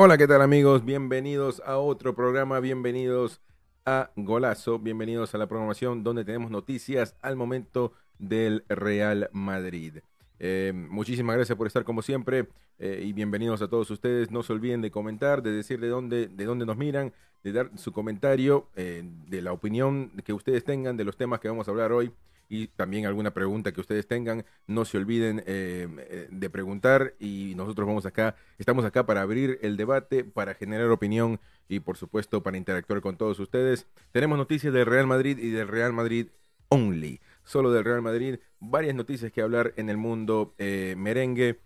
Hola, ¿qué tal amigos? Bienvenidos a otro programa, bienvenidos a Golazo, bienvenidos a la programación donde tenemos noticias al momento del Real Madrid. Eh, muchísimas gracias por estar como siempre eh, y bienvenidos a todos ustedes. No se olviden de comentar, de decir de dónde, de dónde nos miran, de dar su comentario, eh, de la opinión que ustedes tengan de los temas que vamos a hablar hoy y también alguna pregunta que ustedes tengan. No se olviden eh, de preguntar y nosotros vamos acá, estamos acá para abrir el debate, para generar opinión y por supuesto para interactuar con todos ustedes. Tenemos noticias del Real Madrid y del Real Madrid Only, solo del Real Madrid, varias noticias que hablar en el mundo eh, merengue.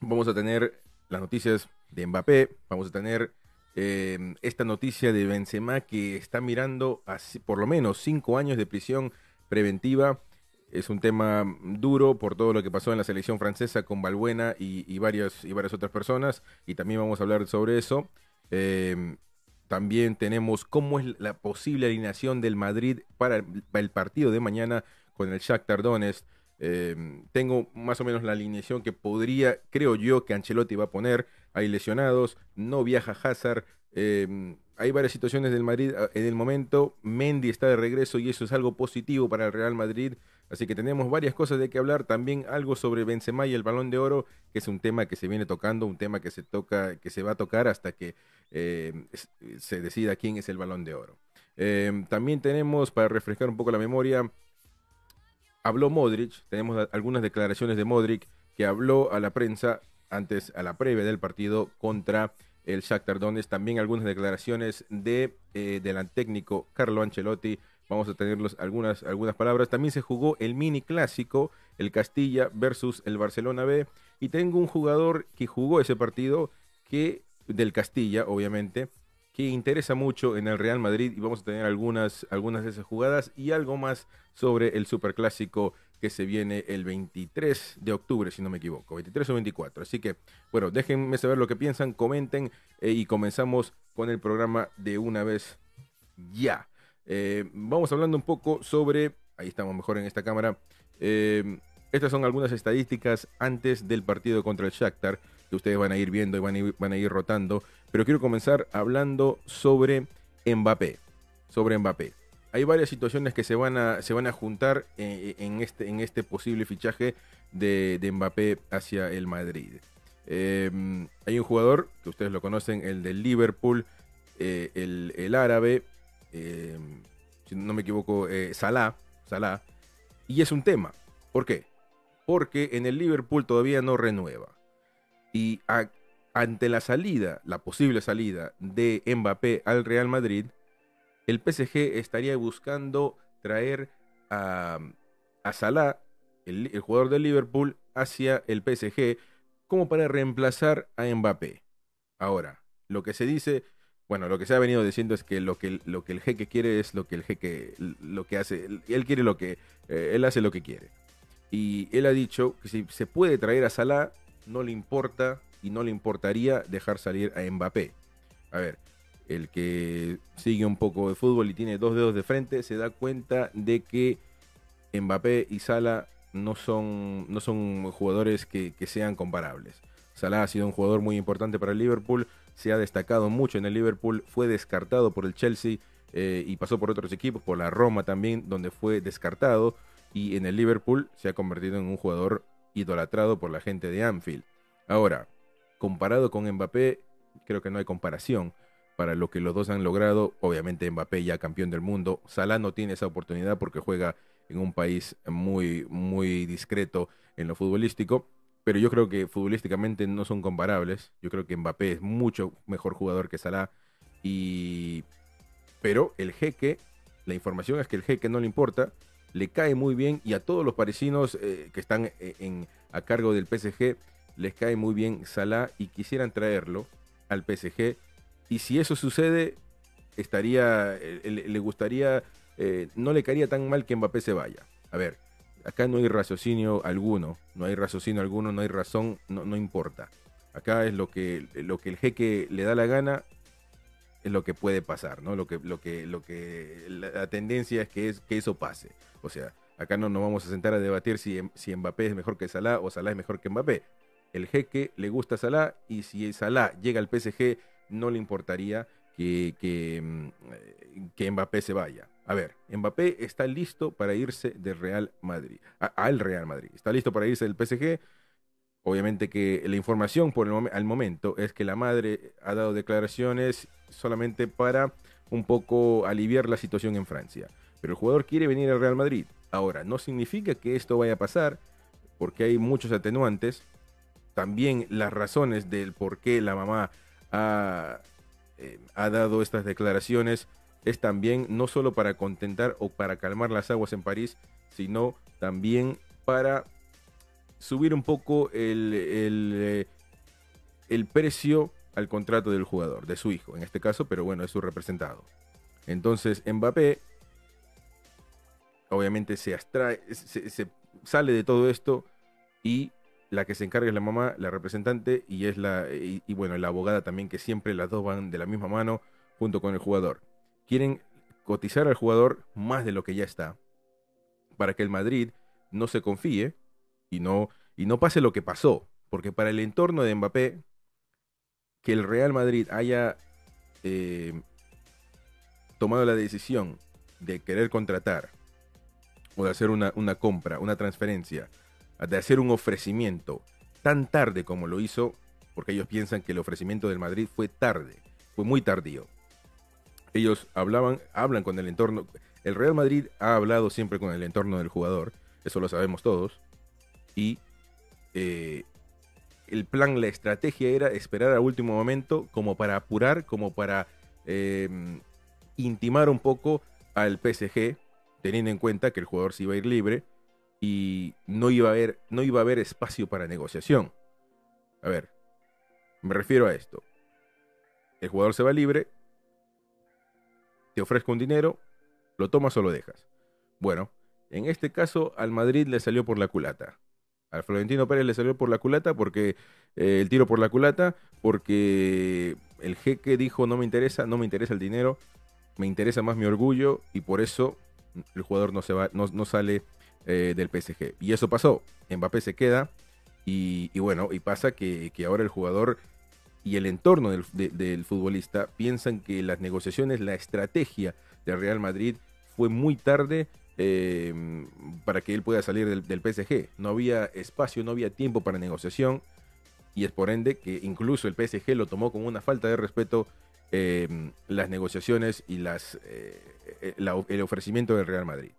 Vamos a tener las noticias de Mbappé, vamos a tener eh, esta noticia de Benzema que está mirando por lo menos cinco años de prisión preventiva. Es un tema duro por todo lo que pasó en la selección francesa con Balbuena y, varias, y varias otras personas. Y también vamos a hablar sobre eso. Eh, también tenemos cómo es la posible alineación del Madrid para el, partido de mañana con el Shakhtar Donetsk. Eh, tengo más o menos la alineación que podría, creo yo, que Ancelotti va a poner. Hay lesionados, no viaja Hazard. Eh, hay varias situaciones del Madrid ah, en el momento. Mendy está de regreso y eso es algo positivo para el Real Madrid. Así que tenemos varias cosas de que hablar. También algo sobre Benzema y el Balón de Oro, que es un tema que se viene tocando, un tema que se toca, que se va a tocar hasta que eh, se decida quién es el Balón de Oro. Em, también tenemos, para refrescar un poco la memoria, habló Modric. Tenemos algunas declaraciones de Modric que habló a la prensa antes, a la previa del partido contra el Shakhtar Donetsk. También algunas declaraciones de, eh, del técnico Carlo Ancelotti. Vamos a tenerlos algunas, algunas palabras. También se jugó el mini clásico, el Castilla versus el Barcelona B. Y tengo un jugador que jugó ese partido, que del Castilla, obviamente, que interesa mucho en el Real Madrid. Y vamos a tener algunas, algunas de esas jugadas y algo más sobre el Superclásico que se viene el 23 de octubre, si no me equivoco, 23 o 24. Así que, bueno, déjenme saber lo que piensan, comenten eh, y comenzamos con el programa de una vez ya. Eh, vamos hablando un poco sobre, ahí estamos mejor en esta cámara, eh, estas son algunas estadísticas antes del partido contra el Shakhtar, que ustedes van a ir viendo y van a ir, van a ir rotando, pero quiero comenzar hablando sobre Mbappé, sobre Mbappé hay varias situaciones que se van a, se van a juntar eh, en, este, en este posible fichaje de, Mbappé hacia el Madrid. Em, hay un jugador que ustedes lo conocen, el del Liverpool, eh, el, árabe, em, si no me equivoco, eh, Salah, Salah, y es un tema. ¿Por qué? Porque en el Liverpool todavía no renueva. Y ante la salida, la posible salida de Mbappé al Real Madrid, el PSG estaría buscando traer a, a Salah, el, jugador del Liverpool, hacia el PSG como para reemplazar a Mbappé. Ahora, lo que se dice, bueno, lo que se ha venido diciendo es que lo que, que el jeque quiere es lo que el jeque lo que hace, él quiere lo que eh, él hace lo que quiere. Y él ha dicho que si se puede traer a Salah, no le importa y no le importaría dejar salir a Mbappé. A ver, el que sigue un poco de fútbol y tiene dos dedos de frente, se da cuenta de que Mbappé y Salah no son, no son jugadores que, sean comparables. Salah ha sido un jugador muy importante para el Liverpool, se ha destacado mucho en el Liverpool, fue descartado por el Chelsea eh, y pasó por otros equipos, por la Roma también, donde fue descartado, y en el Liverpool se ha convertido en un jugador idolatrado por la gente de Anfield. Ahora, comparado con Mbappé, creo que no hay comparación para lo que los dos han logrado. Obviamente Mbappé ya campeón del mundo. Salah no tiene esa oportunidad porque juega en un país muy, muy discreto en lo futbolístico. Pero yo creo que futbolísticamente no son comparables. Yo creo que Mbappé es mucho mejor jugador que Salah. Y... Pero el jeque, la información es que el jeque no le importa, le cae muy bien y a todos los parisinos eh, que están eh, a cargo del PSG les cae muy bien Salah y quisieran traerlo al PSG y si eso sucede, estaría, eh, le, gustaría, eh, no le caería tan mal que Mbappé se vaya. A ver, acá no hay raciocinio alguno, no hay raciocinio alguno, no hay razón, no, no importa. Acá es lo que, lo que el jeque le da la gana, es lo que puede pasar, ¿no? Lo que, lo que, lo que, la, tendencia es que, es que eso pase. O sea, acá no nos vamos a sentar a debatir si, si Mbappé es mejor que Salah o Salah es mejor que Mbappé. el jeque le gusta Salah y si Salah llega al PSG no le importaría que, que, mm, que Mbappé se vaya. A ver, Mbappé está listo para irse del Real Madrid, al Real Madrid. Está listo para irse del PSG. Obviamente que la información por el al momento es que la madre ha dado declaraciones solamente para un poco aliviar la situación en Francia. Pero el jugador quiere venir al Real Madrid. Ahora, no significa que esto vaya a pasar, porque hay muchos atenuantes. También las razones del por qué la mamá ha, eh, ha dado estas declaraciones es también no solo para contentar o para calmar las aguas en París, sino también para subir un poco el, el, eh, el, precio al contrato del jugador, de su hijo en este caso, pero bueno, es su representado. Entonces Mbappé obviamente se abstrae, se, sale de todo esto y la que se encarga es la mamá, la representante y es la y, bueno, la abogada también que siempre las dos van de la misma mano junto con el jugador. Quieren cotizar al jugador más de lo que ya está, para que el Madrid no se confíe y no, y no pase lo que pasó, porque para el entorno de Mbappé, que el Real Madrid haya eh, tomado la decisión de querer contratar o de hacer una, una compra, una transferencia, de hacer un ofrecimiento tan tarde como lo hizo, porque ellos piensan que el ofrecimiento del Madrid fue tarde, fue muy tardío ellos hablaban, hablan con el entorno. El Real Madrid ha hablado siempre con el entorno del jugador, eso lo sabemos todos. Y eh, el plan, la estrategia era esperar al último momento como para apurar, como para em, intimar un poco al PSG, teniendo en cuenta que el jugador se iba a ir libre y no iba a haber, no iba a haber espacio para negociación. A ver, me refiero a esto. El jugador se va libre, te ofrezco un dinero, lo tomas o lo dejas. Bueno, en este caso al Madrid le salió por la culata. Al Florentino Pérez le salió por la culata porque eh, el tiro por la culata, porque el jeque dijo no me interesa, no me interesa el dinero, me interesa más mi orgullo y por eso el jugador no se va, no, sale eh, del PSG. Y eso pasó. Mbappé se queda y, bueno, y pasa que, ahora el jugador y el entorno del, futbolista piensan que las negociaciones, la estrategia de Real Madrid fue muy tarde eh, para que él pueda salir del, PSG. No había espacio, no había tiempo para negociación y es por ende que incluso el PSG lo tomó como una falta de respeto eh, las negociaciones y las, eh, el ofrecimiento del Real Madrid.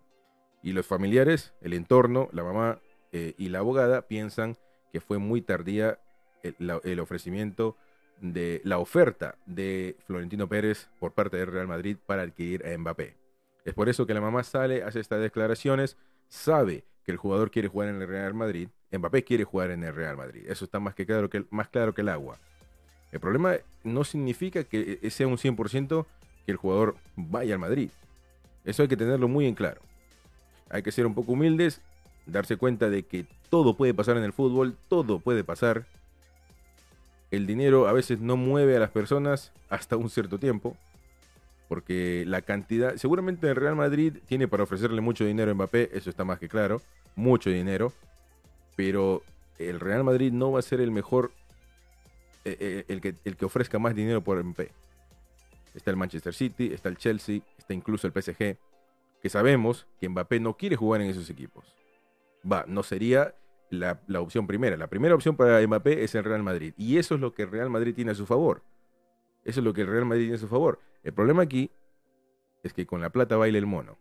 Y los familiares, el entorno, la mamá y la abogada piensan que fue muy tardía el ofrecimiento de la oferta de Florentino Pérez por parte del Real Madrid para adquirir a Mbappé. Es por eso que la mamá sale, hace estas declaraciones, sabe que el jugador quiere jugar en el Real Madrid, Mbappé quiere jugar en el Real Madrid. Eso está más, que claro, que, más claro que el agua. El problema no significa que sea un 100% que el jugador vaya al Madrid. Eso hay que tenerlo muy en claro. Hay que ser un poco humildes, darse cuenta de que todo puede pasar en el fútbol, todo puede pasar el dinero a veces no mueve a las personas hasta un cierto tiempo. Porque la cantidad, seguramente el Real Madrid tiene para ofrecerle mucho dinero a Mbappé, eso está más que claro, mucho dinero. Pero el Real Madrid no va a ser el mejor, eh, eh, el, que, el que ofrezca más dinero por Mbappé. Está el Manchester City, está el Chelsea, está incluso el PSG, que sabemos que Mbappé no quiere jugar en esos equipos. Va, no sería la, opción primera. La primera opción para Mbappé es el Real Madrid. Y eso es lo que el Real Madrid tiene a su favor. Eso es lo que el Real Madrid tiene a su favor. El problema aquí es que con la plata baila el mono.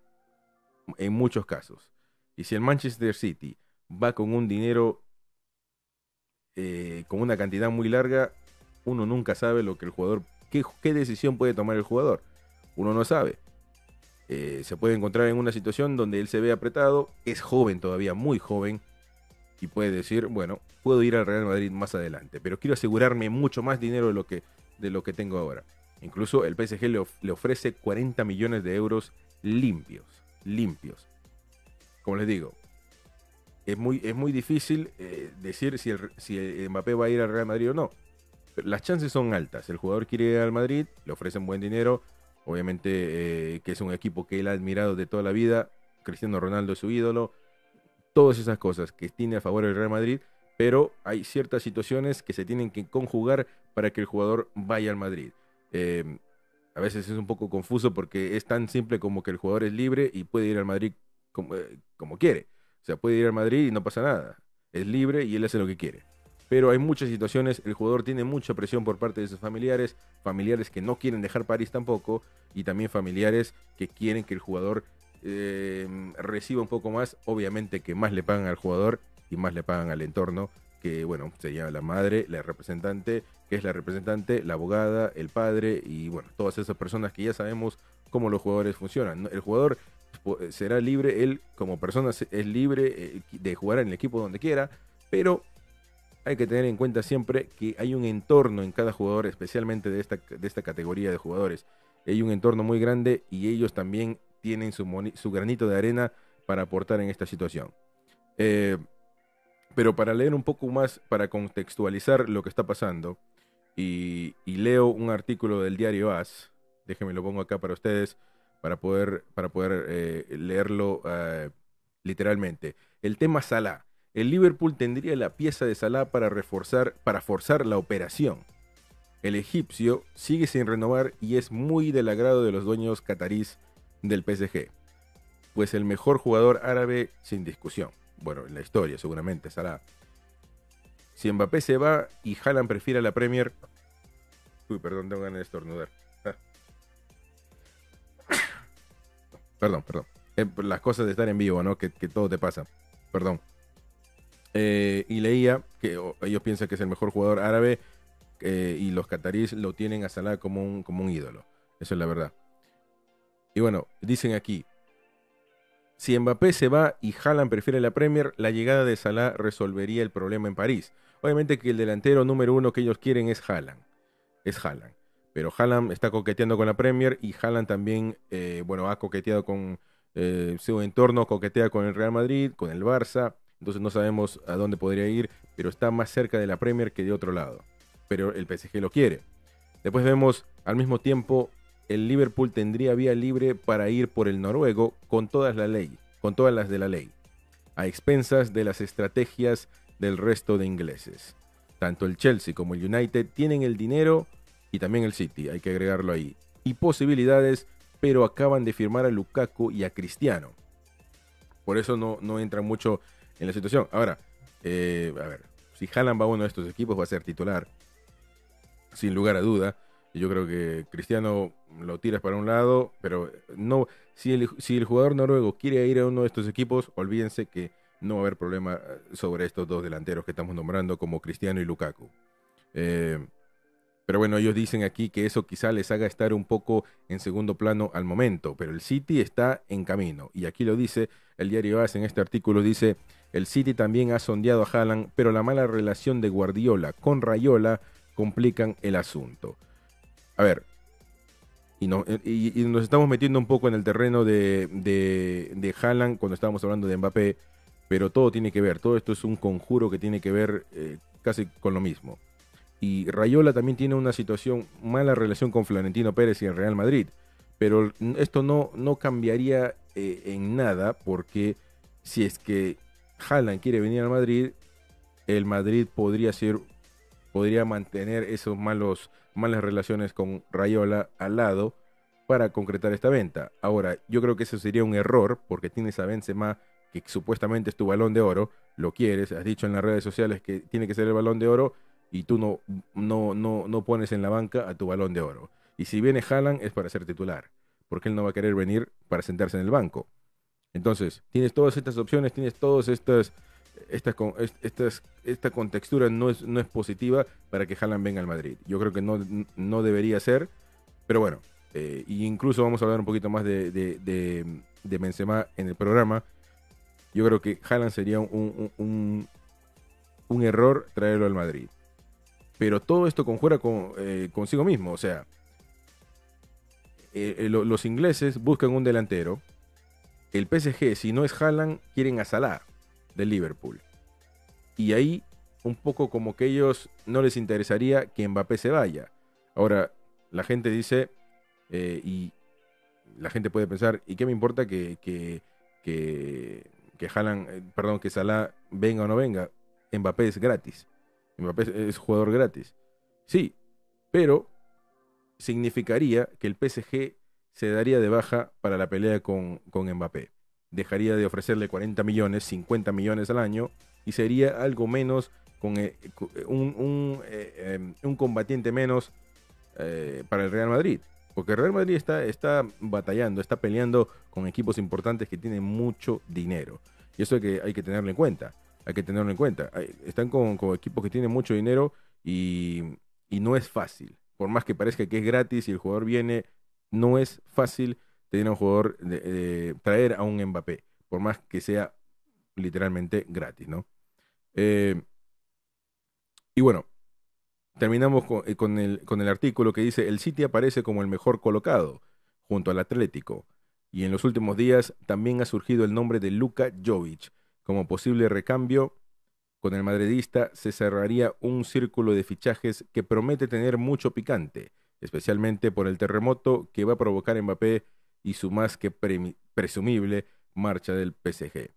En muchos casos. Y si el Manchester City va con un dinero, eh, con una cantidad muy larga, uno nunca sabe lo que el jugador, qué decisión puede tomar el jugador. Uno no sabe. Eh, se puede encontrar en una situación donde él se ve apretado, es joven todavía, muy joven, y puede decir, bueno, puedo ir al Real Madrid más adelante, pero quiero asegurarme mucho más dinero de lo que, de lo que tengo ahora. Incluso el PSG le, ofrece 40 millones de euros limpios, limpios. Como les digo, es muy, es muy difícil eh, decir si, el, si Mbappé va a ir al Real Madrid o no. Las chances son altas. El jugador quiere ir al Madrid, le ofrecen buen dinero. Obviamente eh, que es un equipo que él ha admirado de toda la vida. Cristiano Ronaldo es su ídolo todas esas cosas que tiene a favor el Real Madrid, pero hay ciertas situaciones que se tienen que conjugar para que el jugador vaya al Madrid. Em, a veces es un poco confuso porque es tan simple como que el jugador es libre y puede ir al Madrid como, eh, como quiere. O sea, puede ir al Madrid y no pasa nada. Es libre y él hace lo que quiere. Pero hay muchas situaciones, el jugador tiene mucha presión por parte de sus familiares, familiares que no quieren dejar París tampoco, y también familiares que quieren que el jugador em, reciba un poco más, obviamente que más le pagan al jugador y más le pagan al entorno, que bueno, sería la madre, la representante, que es la representante, la abogada, el padre y bueno, todas esas personas que ya sabemos cómo los jugadores funcionan. El jugador será libre, él como persona es libre eh, de jugar en el equipo donde quiera, pero hay que tener en cuenta siempre que hay un entorno en cada jugador, especialmente de esta, de esta categoría de jugadores. Hay un entorno muy grande y ellos también tienen su, su granito de arena para aportar en esta situación. Eh, pero para leer un poco más, para contextualizar lo que está pasando, y, leo un artículo del diario AS, déjenme lo pongo acá para ustedes, para poder, para poder eh, leerlo eh, literalmente. El tema Salah. El Liverpool tendría la pieza de Salah para reforzar, para forzar la operación. El egipcio sigue sin renovar y es muy del agrado de los dueños catarís del PSG, pues el mejor jugador árabe sin discusión bueno, en la historia seguramente será. Si Mbappé se va y Haaland prefiere la Premier. Uy, perdón, tengo ganas de estornudar. Ah. Perdón, perdón. Eh, las cosas de estar en vivo, ¿no? Que, todo te pasa. Perdón. Eh, y leía que ellos piensan que es el mejor jugador árabe eh, y los cataríes lo tienen a Salah como un, como un ídolo. Eso es la verdad. Y bueno, dicen aquí, si Mbappé se va y Haaland prefiere la Premier, la llegada de Salah resolvería el problema en París. Obviamente que el delantero número uno que ellos quieren es Haaland. Es Haaland. Pero Haaland está coqueteando con la Premier y Haaland también, eh, bueno, ha coqueteado con su entorno, coquetea con el Real Madrid, con el Barça. Entonces no sabemos a dónde podría ir, pero está más cerca de la Premier que de otro lado. Pero el PSG lo quiere. Después vemos al mismo tiempo el Liverpool tendría vía libre para ir por el noruego con todas la ley, con todas las de la ley, a expensas de las estrategias del resto de ingleses. Tanto el Chelsea como el United tienen el dinero y también el City, hay que agregarlo ahí, y posibilidades, pero acaban de firmar a Lukaku y a Cristiano. Por eso no, no entran mucho en la situación. Ahora, eh, a ver, si Haaland va a uno de estos equipos va a ser titular, sin lugar a duda. Yo creo que Cristiano lo tiras para un lado, pero no si el, si el jugador noruego quiere ir a uno de estos equipos, olvídense que no va a haber problema eh, sobre estos dos delanteros que estamos nombrando como Cristiano y Lukaku. Eh, pero bueno, ellos dicen aquí que eso quizá les haga estar un poco en segundo plano al momento, pero el City está en camino. Y aquí lo dice el diario AS en este artículo, dice, el City también ha sondeado a Haaland, pero la mala relación de Guardiola con Rayola complican el asunto a ver, y, no, y, nos estamos metiendo un poco en el terreno de, de, de Haaland cuando estábamos hablando de Mbappé, pero todo tiene que ver, todo esto es un conjuro que tiene que ver eh, casi con lo mismo. Y Rayola también tiene una situación, mala relación con Florentino Pérez y el Real Madrid, pero esto no, no cambiaría eh, en nada porque si es que Haaland quiere venir al Madrid, el Madrid podría ser, podría mantener esos malos malas relaciones con Rayola al lado para concretar esta venta. Ahora, yo creo que eso sería un error porque tienes a Benzema que supuestamente es tu balón de oro, lo quieres, has dicho en las redes sociales que tiene que ser el balón de oro y tú no, no, no, no pones en la banca a tu balón de oro. Y si viene Haaland es para ser titular, porque él no va a querer venir para sentarse en el banco. Entonces, tienes todas estas opciones, tienes todas estas esta, esta contextura no es, no es positiva para que Haaland venga al Madrid. Yo creo que no, no debería ser, pero bueno, eh, incluso vamos a hablar un poquito más de, de, de, Benzema en el programa. Yo creo que Haaland sería un, un, un, error traerlo al Madrid. Pero todo esto conjura con, eh, consigo mismo, o sea, eh, los ingleses buscan un delantero. El PSG, si no es Haaland, quieren a Salah de Liverpool. Y ahí un poco como que ellos no les interesaría que Mbappé se vaya. Ahora, la gente dice, eh, y la gente puede pensar, ¿y qué me importa que, que, que, que eh, perdón, que Salah venga o no venga? Mbappé es gratis. Mbappé es jugador gratis. Sí, pero significaría que el PSG se daría de baja para la pelea con, con Mbappé. Dejaría de ofrecerle 40 millones, 50 millones al año y sería algo menos con eh, un, un, eh, em, un, combatiente menos eh, para el Real Madrid. Porque el Real Madrid está, está batallando, está peleando con equipos importantes que tienen mucho dinero. Y eso hay que, hay que tenerlo en cuenta. Hay que tenerlo en cuenta. están con, con, equipos que tienen mucho dinero y, y no es fácil. Por más que parezca que es gratis y el jugador viene, no es fácil tener a un jugador, de, traer a un Mbappé. Por más que sea literalmente gratis, ¿no? Eh, y bueno, terminamos eh, con, el, con el artículo que dice, el City aparece como el mejor colocado, junto al Atlético. Y en los últimos días también ha surgido el nombre de Luka Jovic como posible recambio. Con el madridista se cerraría un círculo de fichajes que promete tener mucho picante, especialmente por el terremoto que va a provocar Mbappé y su más que presumible marcha del PSG.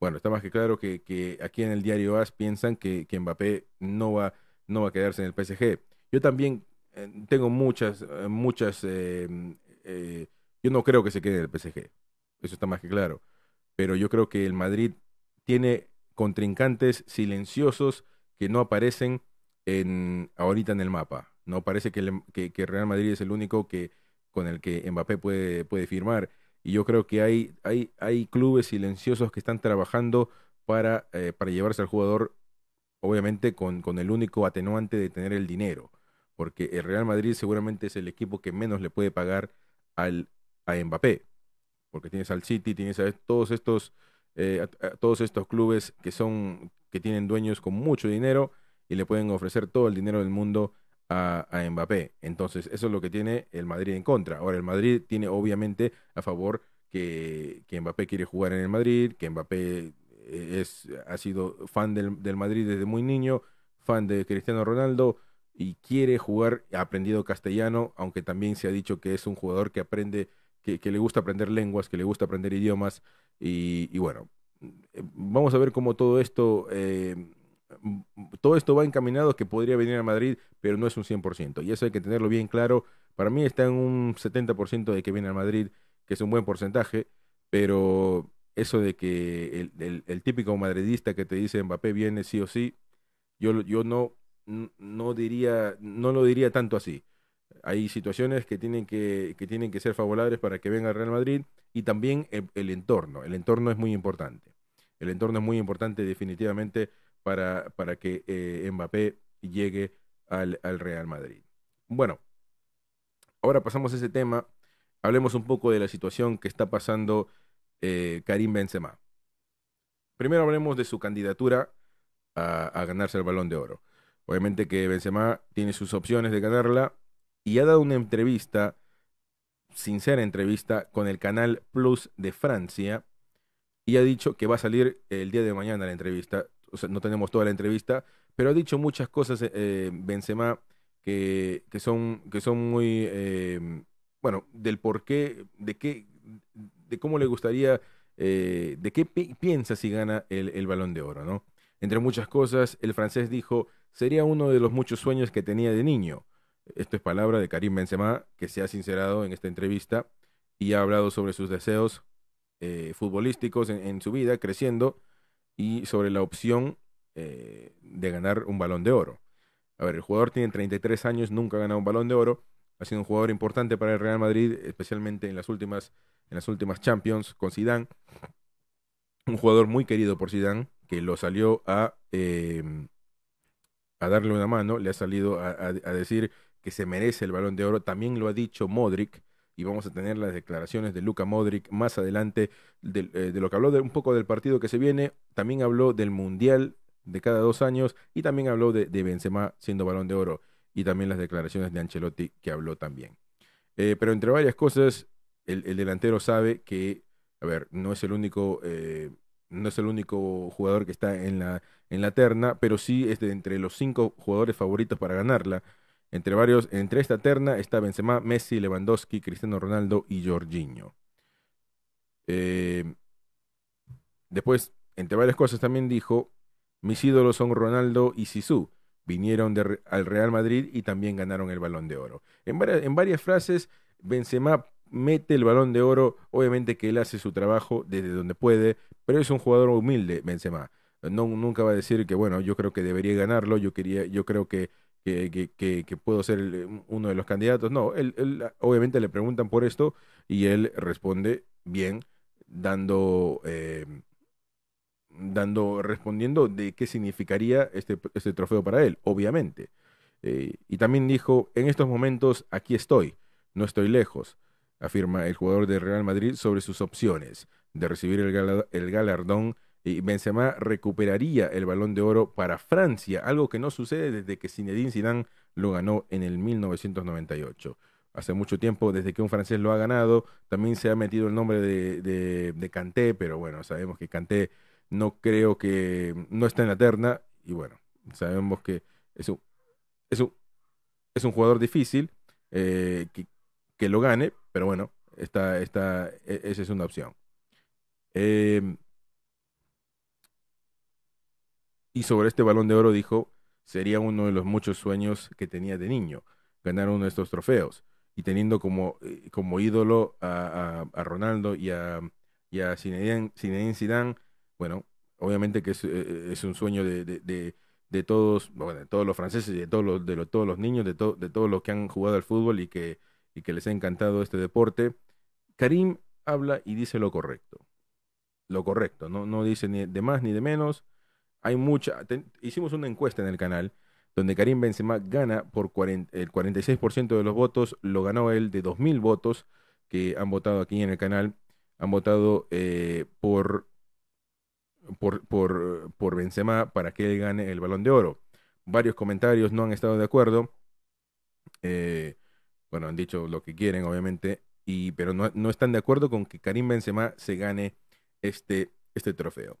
Bueno, está más que claro que, aquí en el diario AS piensan que, que Mbappé no va no va a quedarse en el PSG. Yo también eh, tengo muchas, eh, muchas... Eh, yo no creo que se quede en el PSG. Eso está más que claro. Pero yo creo que el Madrid tiene contrincantes silenciosos que no aparecen en, ahorita en el mapa. No parece que, Real Madrid es el único que con el que Mbappé puede, puede firmar. Y yo creo que hay, hay, hay clubes silenciosos que están trabajando para, para llevarse al jugador obviamente con, con el único atenuante de tener el dinero, porque el Real Madrid seguramente es el equipo que menos le puede pagar al, a Mbappé, porque tienes al City, tienes a todos estos, eh, todos estos clubes que son que tienen dueños con mucho dinero y le pueden ofrecer todo el dinero del mundo a, a, Mbappé. Entonces, eso es lo que tiene el Madrid en contra. Ahora, el Madrid tiene obviamente a favor que, que Mbappé quiere jugar en el Madrid, que Mbappé es, ha sido fan del, del, Madrid desde muy niño, fan de Cristiano Ronaldo y quiere jugar, ha aprendido castellano, aunque también se ha dicho que es un jugador que aprende, que, que le gusta aprender lenguas, que le gusta aprender idiomas y, y bueno, eh, vamos a ver cómo todo esto... Eh, todo esto va encaminado que podría venir a Madrid, pero no es un 100%. Y eso hay que tenerlo bien claro. Para mí está en un 70% de que viene a Madrid, que es un buen porcentaje, pero eso de que el, típico madridista que te dice Mbappé viene sí o sí, yo, yo no, no, diría, no lo diría tanto así. Hay situaciones que tienen que, que tienen que ser favorables para que venga el Real Madrid y también el, entorno. El entorno es muy importante. El entorno es muy importante definitivamente para, para que eh, Mbappé llegue al, al Real Madrid. Bueno, ahora pasamos a ese tema. Hablemos un poco de la situación que está pasando eh, Karim Benzema. Primero hablemos de su candidatura a, ganarse el balón de oro. Obviamente que Benzema tiene sus opciones de ganarla y ha dado una entrevista, sincera entrevista, con el canal Plus de Francia y ha dicho que va a salir el día de mañana la entrevista. No tenemos toda la entrevista, pero ha dicho muchas cosas eh, Benzema que, que, son, que son muy, eh, bueno, del por qué, de qué, de cómo le gustaría, eh, de qué piensa si gana el, balón de oro, ¿no? Entre muchas cosas, el francés dijo, sería uno de los muchos sueños que tenía de niño. Esto es palabra de Karim Benzema, que se ha sincerado en esta entrevista y ha hablado sobre sus deseos eh, futbolísticos en, su vida, creciendo, y sobre la opción eh, de ganar un balón de oro. A ver, el jugador tiene 33 años, nunca ha ganado un balón de oro, ha sido un jugador importante para el Real Madrid, especialmente en las últimas, en las últimas Champions con Zidane. Un jugador muy querido por Zidane, que lo salió a, em, a darle una mano, le ha salido a, decir que se merece el balón de oro. También lo ha dicho Modric, y vamos a tener las declaraciones de Luca Modric más adelante de, eh, de lo que habló de un poco del partido que se viene. También habló del Mundial de cada dos años y también habló de, de Benzema siendo balón de oro y también las declaraciones de Ancelotti que habló también. Eh, pero entre varias cosas, el, delantero sabe que, a ver, no es el único, eh, no es el único jugador que está en la, en la terna, pero sí es de entre los cinco jugadores favoritos para ganarla. Entre varios, entre esta terna está Benzema, Messi, Lewandowski, Cristiano Ronaldo y Jorginho. Eh, después, entre varias cosas también dijo Mis ídolos son Ronaldo y Sisu. Vinieron al Real Madrid y también ganaron el balón de oro. En varias, en varias frases, Benzema mete el balón de oro. Obviamente que él hace su trabajo desde donde puede, pero es un jugador humilde, Benzema. No, nunca va a decir que, bueno, yo creo que debería ganarlo, yo, quería, yo creo que, que, puedo ser uno de los candidatos. No, él, obviamente le preguntan por esto y él responde bien, dando, eh, dando, respondiendo de qué significaría este, este trofeo para él, obviamente. Eh, y también dijo, en estos momentos aquí estoy, no estoy lejos, afirma el jugador de Real Madrid sobre sus opciones de recibir el, el galardón y Benzema recuperaría el balón de oro para Francia, algo que no sucede desde que Zinedine Zidane lo ganó en el 1998 hace mucho tiempo, desde que un francés lo ha ganado. También se ha metido el nombre de, de, de Kanté, pero bueno, sabemos que Kanté no creo que no está en la terna. Y bueno, sabemos que es un, es un, jugador difícil eh, que, que, lo gane, pero bueno, esta, esta, e, esa es una opción. Em, y sobre este balón de oro dijo, sería uno de los muchos sueños que tenía de niño, ganar uno de estos trofeos y teniendo como, eh, como ídolo a, a, Ronaldo y a, y a Zidane, bueno, obviamente que es, eh, es un sueño de, de, todos, bueno, de todos los franceses y de todos los, de todos los niños, de, de todos los que han jugado al fútbol y que, y que les ha encantado este deporte. Karim habla y dice lo correcto. Lo correcto, no, no dice ni de más ni de menos. Hay mucha. hicimos una encuesta en el canal donde Karim Benzema gana por el 46% de los votos, lo ganó él de 2.000 votos que han votado aquí en el canal, han votado eh, por, por, por, por Benzema para que él gane el balón de oro. Varios comentarios no han estado de acuerdo, eh, bueno, han dicho lo que quieren, obviamente, y, pero no, no, están de acuerdo con que Karim Benzema se gane este, este trofeo.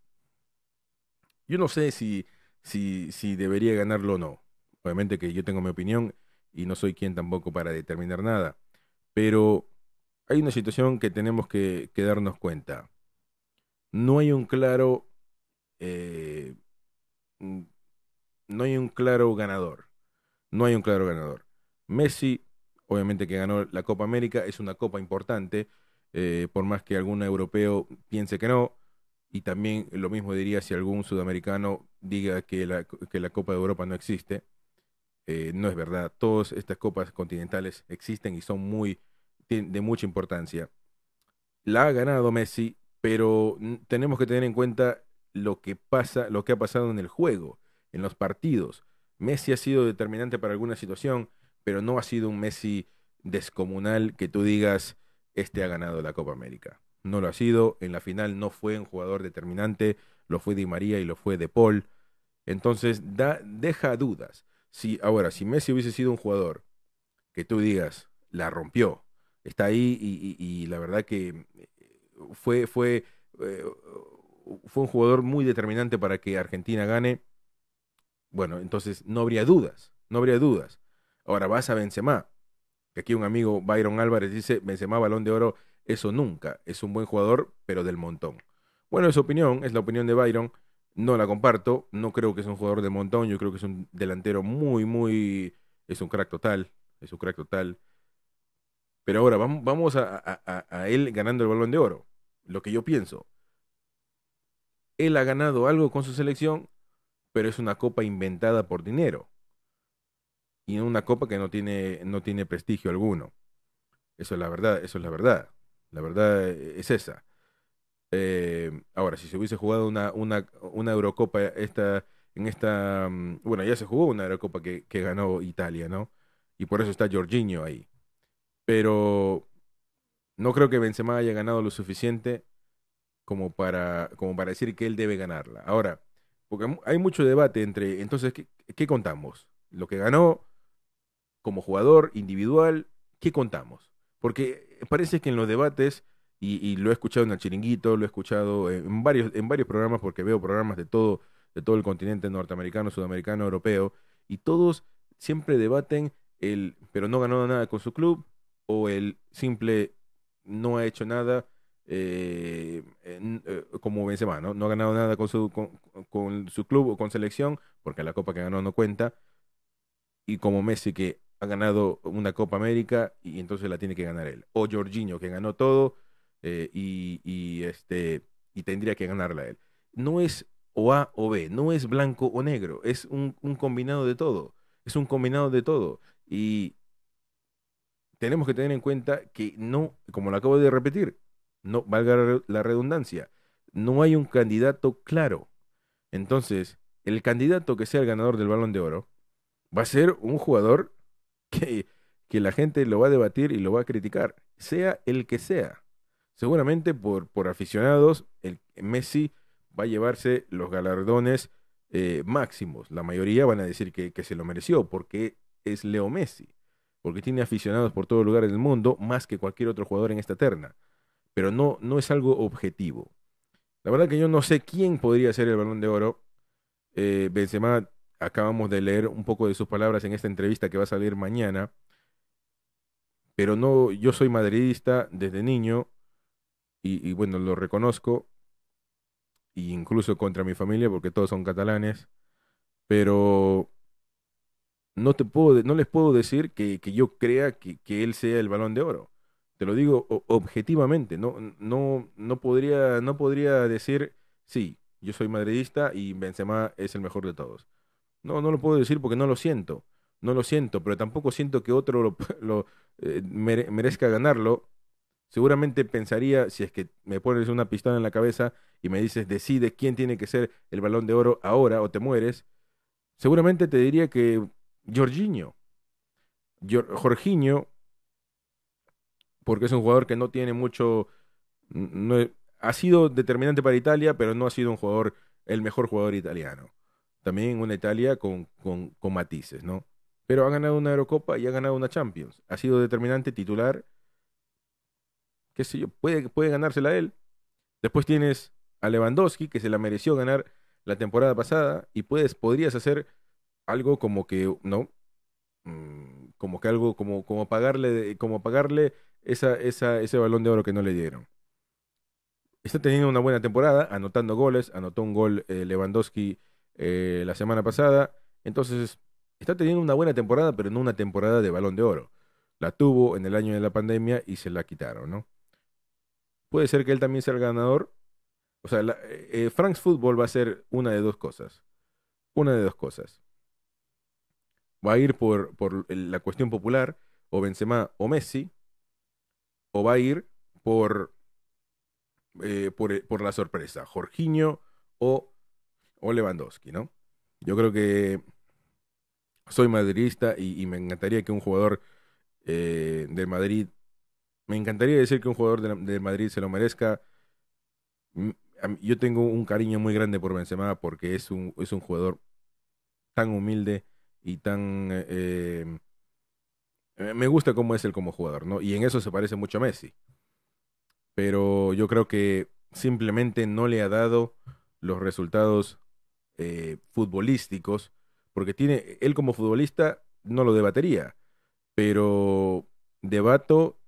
Yo no sé si, si, si debería ganarlo o no. Obviamente que yo tengo mi opinión y no soy quien tampoco para determinar nada. Pero hay una situación que tenemos que, darnos cuenta. No hay un claro. Eh, no hay un claro ganador. No hay un claro ganador. Messi, obviamente que ganó la Copa América, es una copa importante, eh, por más que algún europeo piense que no, y también lo mismo diría si algún sudamericano diga que la, que la Copa de Europa no existe. Eh, no es verdad. Todas estas copas continentales existen y son muy de mucha importancia. La ha ganado Messi, pero tenemos que tener en cuenta lo que pasa, lo que ha pasado en el juego, en los partidos. Messi ha sido determinante para alguna situación, pero no ha sido un Messi descomunal que tú digas este ha ganado la Copa América. No lo ha sido. En la final no fue un jugador determinante, lo fue Di María y lo fue De Paul. Entonces da, deja dudas. Si, ahora, si Messi hubiese sido un jugador que tú digas, la rompió, está ahí y, la verdad que eh, fue, fue, eh, fue un jugador muy determinante para que Argentina gane, bueno, entonces no habría dudas, no habría dudas. Ahora vas a Benzema, que aquí un amigo Byron Álvarez dice, Benzema balón de oro, eso nunca, es un buen jugador, pero del montón. Bueno, es opinión, es la opinión de Byron. No la comparto, no creo que es un jugador de montón, yo creo que es un delantero muy, muy... es un crack total, es un crack total. Pero ahora vamos, vamos a, a, él ganando el balón de oro. Lo que yo pienso. Él ha ganado algo con su selección, pero es una copa inventada por dinero. Y una copa que no tiene, no tiene prestigio alguno. Eso es la verdad, eso es la verdad. La verdad es esa. Eh, ahora, si se hubiese jugado una, una, una Eurocopa esta, en esta... Mm, bueno, ya se jugó una Eurocopa que, que ganó Italia, ¿no? Y por eso está Jorginho ahí. Pero no creo que Benzema haya ganado lo suficiente como para, como para decir que él debe ganarla. Ahora, porque hay mucho debate entre, entonces, ¿qué, ¿qué, contamos? Lo que ganó como jugador individual, ¿qué contamos? Porque parece que en los debates y, lo he escuchado en el chiringuito, lo he escuchado en varios, en varios programas porque veo programas de todo, de todo el continente norteamericano, sudamericano, europeo, y todos siempre debaten el, pero no ganó nada con su club, o el simple no ha hecho nada eh, eh, como Benzema, ¿no? No ha ganado nada con su, con, su club o con selección, porque la copa que ganó no cuenta. Y como Messi que ha ganado una Copa América y entonces la tiene que ganar él. O Jorginho que ganó todo eh, y, este, y tendría que ganarla él. No es o A o B, no es blanco o negro, es un, un combinado de todo. Es un combinado de todo. Y tenemos que tener en cuenta que no, como lo acabo de repetir, no valga la redundancia, no hay un candidato claro. Entonces, el candidato que sea el ganador del balón de oro va a ser un jugador que, la gente lo va a debatir y lo va a criticar, sea el que sea. Seguramente por, por aficionados, el Messi va a llevarse los galardones eh, máximos. La mayoría van a decir que, que se lo mereció porque es Leo Messi, porque tiene aficionados por todos lugares del mundo, más que cualquier otro jugador en esta terna pero no, no es algo objetivo. La verdad que yo no sé quién podría ser el balón de oro. Eh, Benzema, acabamos de leer un poco de sus palabras en esta entrevista que va a salir mañana. Pero no, yo soy madridista desde niño y, bueno, lo reconozco. E incluso contra mi familia porque todos son catalanes. Pero no, te puedo, no les puedo decir que, yo crea que, que él sea el balón de oro. Te lo digo objetivamente, no, no, no, podría, no podría decir, sí, yo soy madridista y Benzema es el mejor de todos. No, no lo puedo decir porque no lo siento, no lo siento, pero tampoco siento que otro lo, lo eh, merezca ganarlo. Seguramente pensaría, si es que me pones una pistola en la cabeza y me dices, decide quién tiene que ser el balón de oro ahora o te mueres, seguramente te diría que Jorginho. Jorginho porque es un jugador que no tiene mucho... No, ha sido determinante para Italia, pero no ha sido un jugador, el mejor jugador italiano. También una Italia con, con, con matices, ¿no? Pero ha ganado una Eurocopa y ha ganado una Champions. Ha sido determinante titular. Qué sé yo, puede, puede ganársela él. Después tienes a Lewandowski, que se la mereció ganar la temporada pasada, y puedes, podrías hacer algo como que, ¿no? Mm, como que algo, como, como pagarle, como pagarle esa, esa, ese balón de oro que no le dieron. Está teniendo una buena temporada, anotando goles, anotó un gol eh, Lewandowski eh, la semana pasada. Entonces, está teniendo una buena temporada, pero no una temporada de balón de oro. La tuvo en el año de la pandemia y se la quitaron, ¿no? Puede ser que él también sea el ganador. O sea, eh, Frank's Football va a ser una de dos cosas. Una de dos cosas. Va a ir por, por la cuestión popular, o Benzema o Messi, o va a ir por, eh, por, por, la sorpresa, Jorginho o, o, Lewandowski, ¿no? Yo creo que soy madridista y, me encantaría que un jugador eh, de Madrid, me encantaría decir que un jugador de, Madrid se lo merezca. Mm, yo tengo un cariño muy grande por Benzema porque es un, es un jugador tan humilde y tan eh, eh, me gusta cómo es él como jugador, ¿no? Y en eso se parece mucho a Messi. Pero yo creo que simplemente no le ha dado los resultados eh, futbolísticos, porque tiene, él como futbolista no lo debatería, pero debato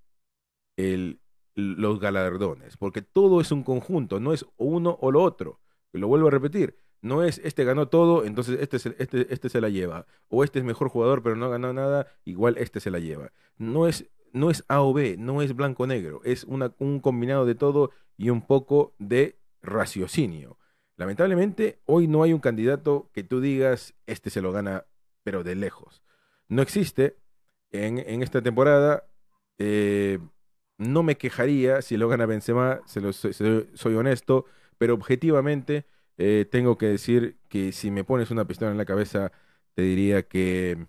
el, los galardones, porque todo es un conjunto, no es uno o lo otro. Lo vuelvo a repetir, no es este ganó todo, entonces este se, este, este se la lleva. O este es mejor jugador, pero no ha ganado nada, igual este se la lleva. No es, no es A o B, no es blanco-negro. Es una, un combinado de todo y un poco de raciocinio. Lamentablemente, hoy no hay un candidato que tú digas, este se lo gana, pero de lejos. No existe. En, en esta temporada, eh, no me quejaría si lo gana Benzema, soy honesto, pero objetivamente eh, tengo que decir que si me pones una pistola en la cabeza, te diría que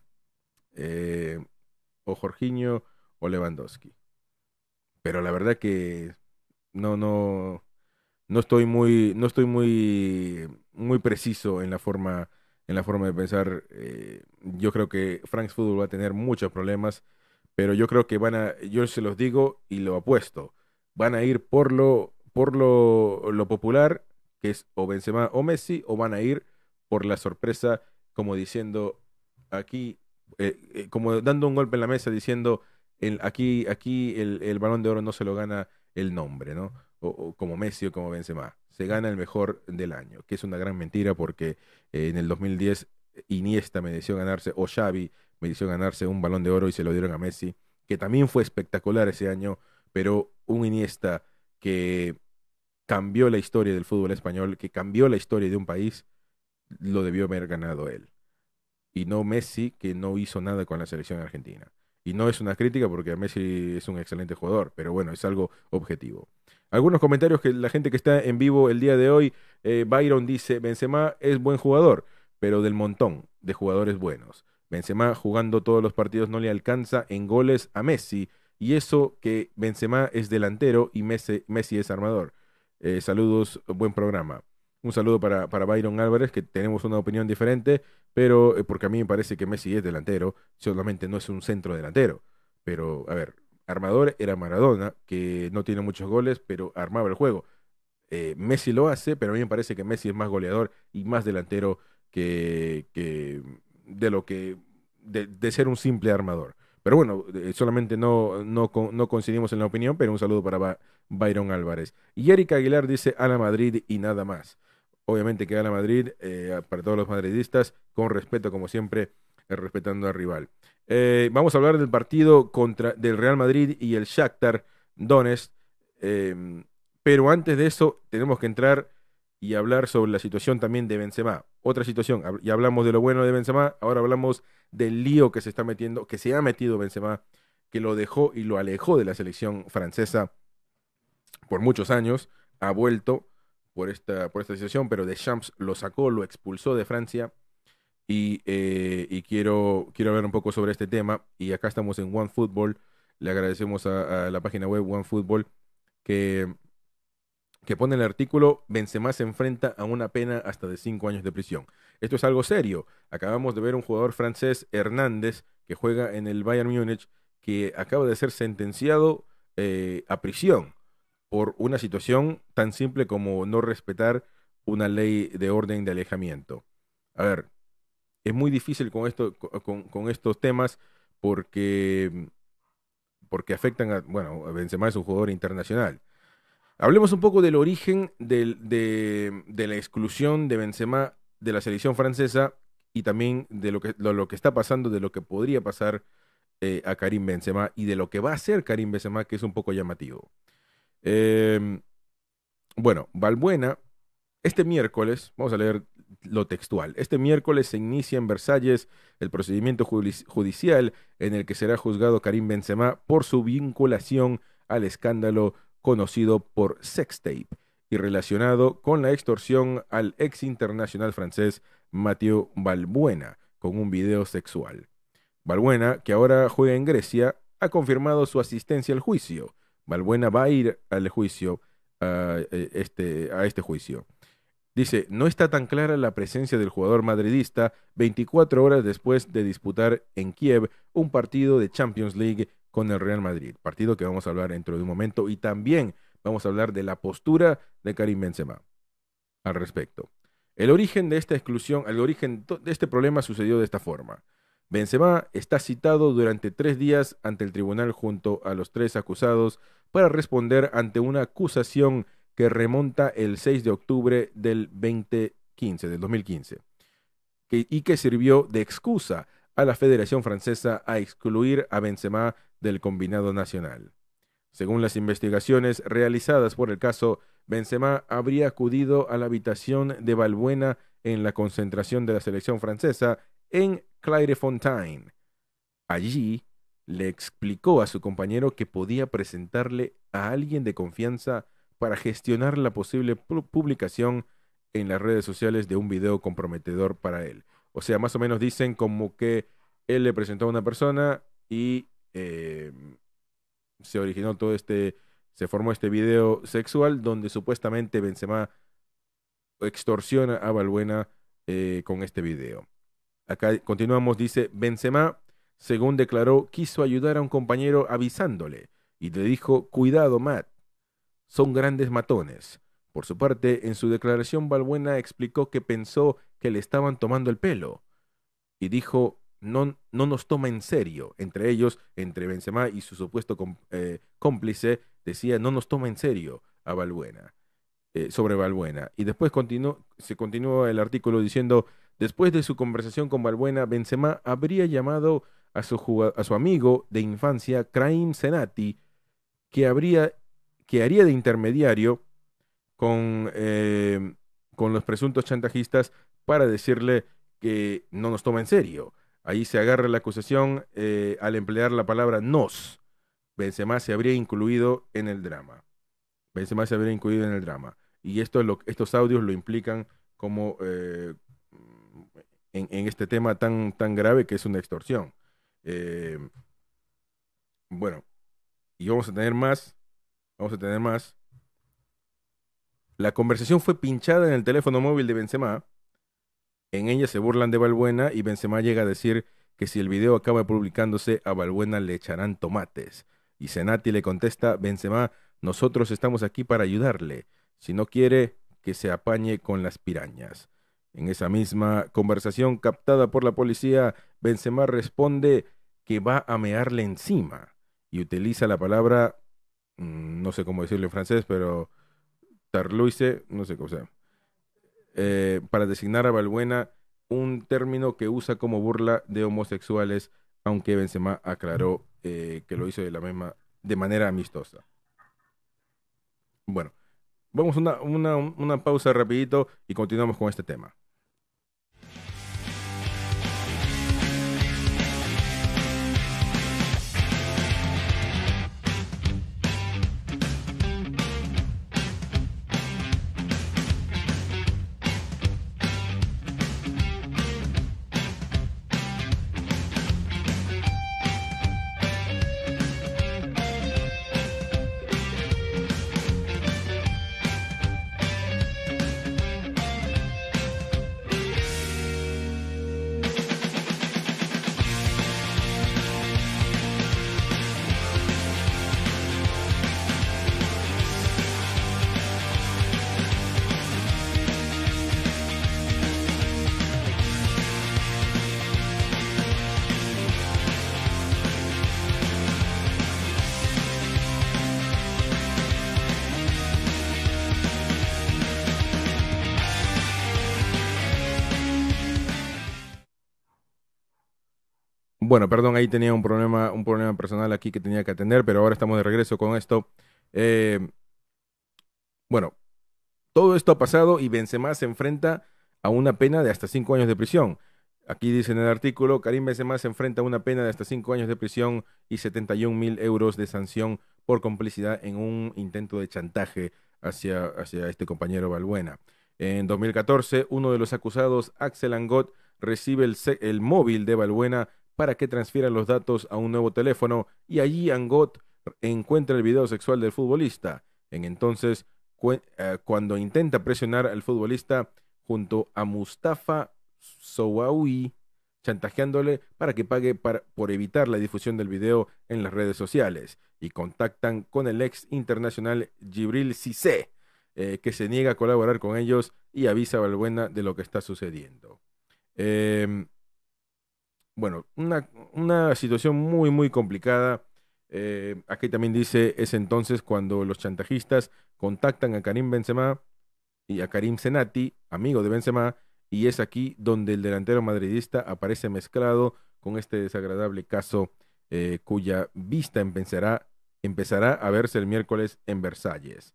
eh, o Jorginho o Lewandowski. Pero la verdad que no, no, no estoy muy, no estoy muy, muy preciso en la forma, en la forma de pensar. Eh, yo creo que Frank's Football va a tener muchos problemas, pero yo creo que van a, yo se los digo y lo apuesto, van a ir por lo, por lo, lo popular que es o Benzema o Messi, o van a ir por la sorpresa, como diciendo aquí, eh, eh, como dando un golpe en la mesa, diciendo el, aquí, aquí el, balón de oro no se lo gana el nombre, ¿no? O, como Messi o como Benzema. Se gana el mejor del año, que es una gran mentira porque eh, en el 2010 Iniesta mereció ganarse, o Xavi mereció ganarse un balón de oro y se lo dieron a Messi, que también fue espectacular ese año, pero un Iniesta que cambió la historia del fútbol español, que cambió la historia de un país, lo debió haber ganado él. Y no Messi, que no hizo nada con la selección argentina. Y no es una crítica porque Messi es un excelente jugador, pero bueno, es algo objetivo. Algunos comentarios que la gente que está en vivo el día de hoy, eh, Byron dice, Benzema es buen jugador, pero del montón de jugadores buenos. Benzema jugando todos los partidos no le alcanza en goles a Messi, y eso que Benzema es delantero y Messi, Messi es armador. Eh, saludos, buen programa. Un saludo para, para, Byron Álvarez, que tenemos una opinión diferente, pero eh, porque a mí me parece que Messi es delantero, solamente no es un centro delantero. Pero, a ver, armador era Maradona, que no tiene muchos goles, pero armaba el juego. Eh, Messi lo hace, pero a mí me parece que Messi es más goleador y más delantero que, que de lo que de, ser un simple armador. Pero bueno, eh, solamente no, no, no, coincidimos en la opinión, pero un saludo para Byron Álvarez. Y Erika Aguilar dice a la Madrid y nada más obviamente que gana Madrid, eh, para todos los madridistas, con respeto como siempre, respetando al rival. Eh, vamos a hablar del partido contra del Real Madrid y el Shakhtar Donetsk, em, pero antes de eso tenemos que entrar y hablar sobre la situación también de Benzema. Otra situación, ya hablamos de lo bueno de Benzema, ahora hablamos del lío que se está metiendo, que se ha metido Benzema, que lo dejó y lo alejó de la selección francesa por muchos años, ha vuelto por esta, por esta situación, pero Deschamps lo sacó, lo expulsó de Francia. Y, eh, quiero, quiero hablar un poco sobre este tema. Y acá estamos en OneFootball. Le agradecemos a, la página web OneFootball que, que pone el artículo Benzema se enfrenta a una pena hasta de 5 años de prisión. Esto es algo serio. Acabamos de ver un jugador francés, Hernández, que juega en el Bayern Múnich, que acaba de ser sentenciado eh, a prisión por una situación tan simple como no respetar una ley de orden de alejamiento. A ver, es muy difícil con, esto, con, estos temas porque, porque afectan a, bueno, Benzema es un jugador internacional. Hablemos un poco del origen de, de, la exclusión de Benzema de la selección francesa y también de lo que, lo, que está pasando, de lo que podría pasar eh, a Karim Benzema y de lo que va a hacer Karim Benzema, que es un poco llamativo. Em, bueno, Valbuena, este miércoles, vamos a leer lo textual, este miércoles se inicia en Versalles el procedimiento judicial en el que será juzgado Karim Benzema por su vinculación al escándalo conocido por sextape y relacionado con la extorsión al ex internacional francés Mathieu Valbuena con un video sexual. Valbuena, que ahora juega en Grecia, ha confirmado su asistencia al juicio Valbuena va a ir al juicio, eh, este, a este juicio. Dice, no está tan clara la presencia del jugador madridista 24 horas después de disputar en Kiev un partido de Champions League con el Real Madrid, partido que vamos a hablar dentro de un momento y también vamos a hablar de la postura de Karim Benzema al respecto. El origen de esta exclusión, el origen de este problema sucedió de esta forma. Benzema está citado durante tres días ante el tribunal junto a los tres acusados para responder ante una acusación que remonta el 6 de octubre del 2015, del 2015, y que sirvió de excusa a la Federación Francesa a excluir a Benzema del combinado nacional. Según las investigaciones realizadas por el caso, Benzema habría acudido a la habitación de Valbuena en la concentración de la selección francesa en Clairefontaine. Allí le explicó a su compañero que podía presentarle a alguien de confianza para gestionar la posible publicación en las redes sociales de un video comprometedor para él. O sea, más o menos dicen como que él le presentó a una persona y em, se originó todo este, se formó este video sexual donde supuestamente Benzema extorsiona a Balbuena eh, con este video. Acá continuamos, dice, Benzema, según declaró, quiso ayudar a un compañero avisándole y le dijo, cuidado, Matt, son grandes matones. Por su parte, en su declaración, Balbuena explicó que pensó que le estaban tomando el pelo y dijo, no, no nos toma en serio. Entre ellos, entre Benzema y su supuesto eh, cómplice, decía, no nos toma en serio. a Balbuena, eh, sobre Balbuena. Y después se continúa el artículo diciendo, después de su conversación con Balbuena, Benzema habría llamado a su, a su amigo de infancia, Kraim Senati, que, habría, que haría de intermediario con, eh, con los presuntos chantajistas para decirle que no nos toma en serio. Ahí se agarra la acusación eh, al emplear la palabra nos. Benzema se habría incluido en el drama. Benzema se habría incluido en el drama. Y esto estos audios lo implican como eh, en, este tema tan, tan grave que es una extorsión. Bueno, y vamos a tener más. Vamos a tener más. La conversación fue pinchada en el teléfono móvil de Benzema. En ella se burlan de Balbuena y Benzema llega a decir que si el video acaba publicándose, a Balbuena le echarán tomates. Y Senati le contesta, Benzema, nosotros estamos aquí para ayudarle. Si no quiere, que se apañe con las pirañas. En esa misma conversación captada por la policía, Benzema responde que va a mearle encima y utiliza la palabra, no sé cómo decirlo en francés, pero tarluise, no sé cómo sea, eh, para designar a Balbuena un término que usa como burla de homosexuales, aunque Benzema aclaró eh, que lo hizo de la misma, de manera amistosa. Bueno, vamos a una, una, una pausa rapidito y continuamos con este tema. Bueno, perdón, ahí tenía un problema, un problema personal aquí que tenía que atender, pero ahora estamos de regreso con esto. Eh, bueno, todo esto ha pasado y Benzema se enfrenta a una pena de hasta cinco años de prisión. Aquí dice en el artículo, Karim Benzema se enfrenta a una pena de hasta cinco años de prisión y 71 mil euros de sanción por complicidad en un intento de chantaje hacia, hacia este compañero Balbuena. En 2014, uno de los acusados, Axel Angot, recibe el, el móvil de Balbuena para que transfieran los datos a un nuevo teléfono y allí Angot encuentra el video sexual del futbolista. En entonces, eh, cuando intenta presionar al futbolista junto a Mustafa Sowawi, chantajeándole para que pague por evitar la difusión del video en las redes sociales y contactan con el ex internacional Gibril Cissé, eh, que se niega a colaborar con ellos y avisa a Valbuena de lo que está sucediendo. Eh, bueno, una, una situación muy, muy complicada. Eh, aquí también dice, es entonces cuando los chantajistas contactan a Karim Benzema y a Karim Senati, amigo de Benzema, y es aquí donde el delantero madridista aparece mezclado con este desagradable caso eh, cuya vista empezará, empezará a verse el miércoles en Versalles.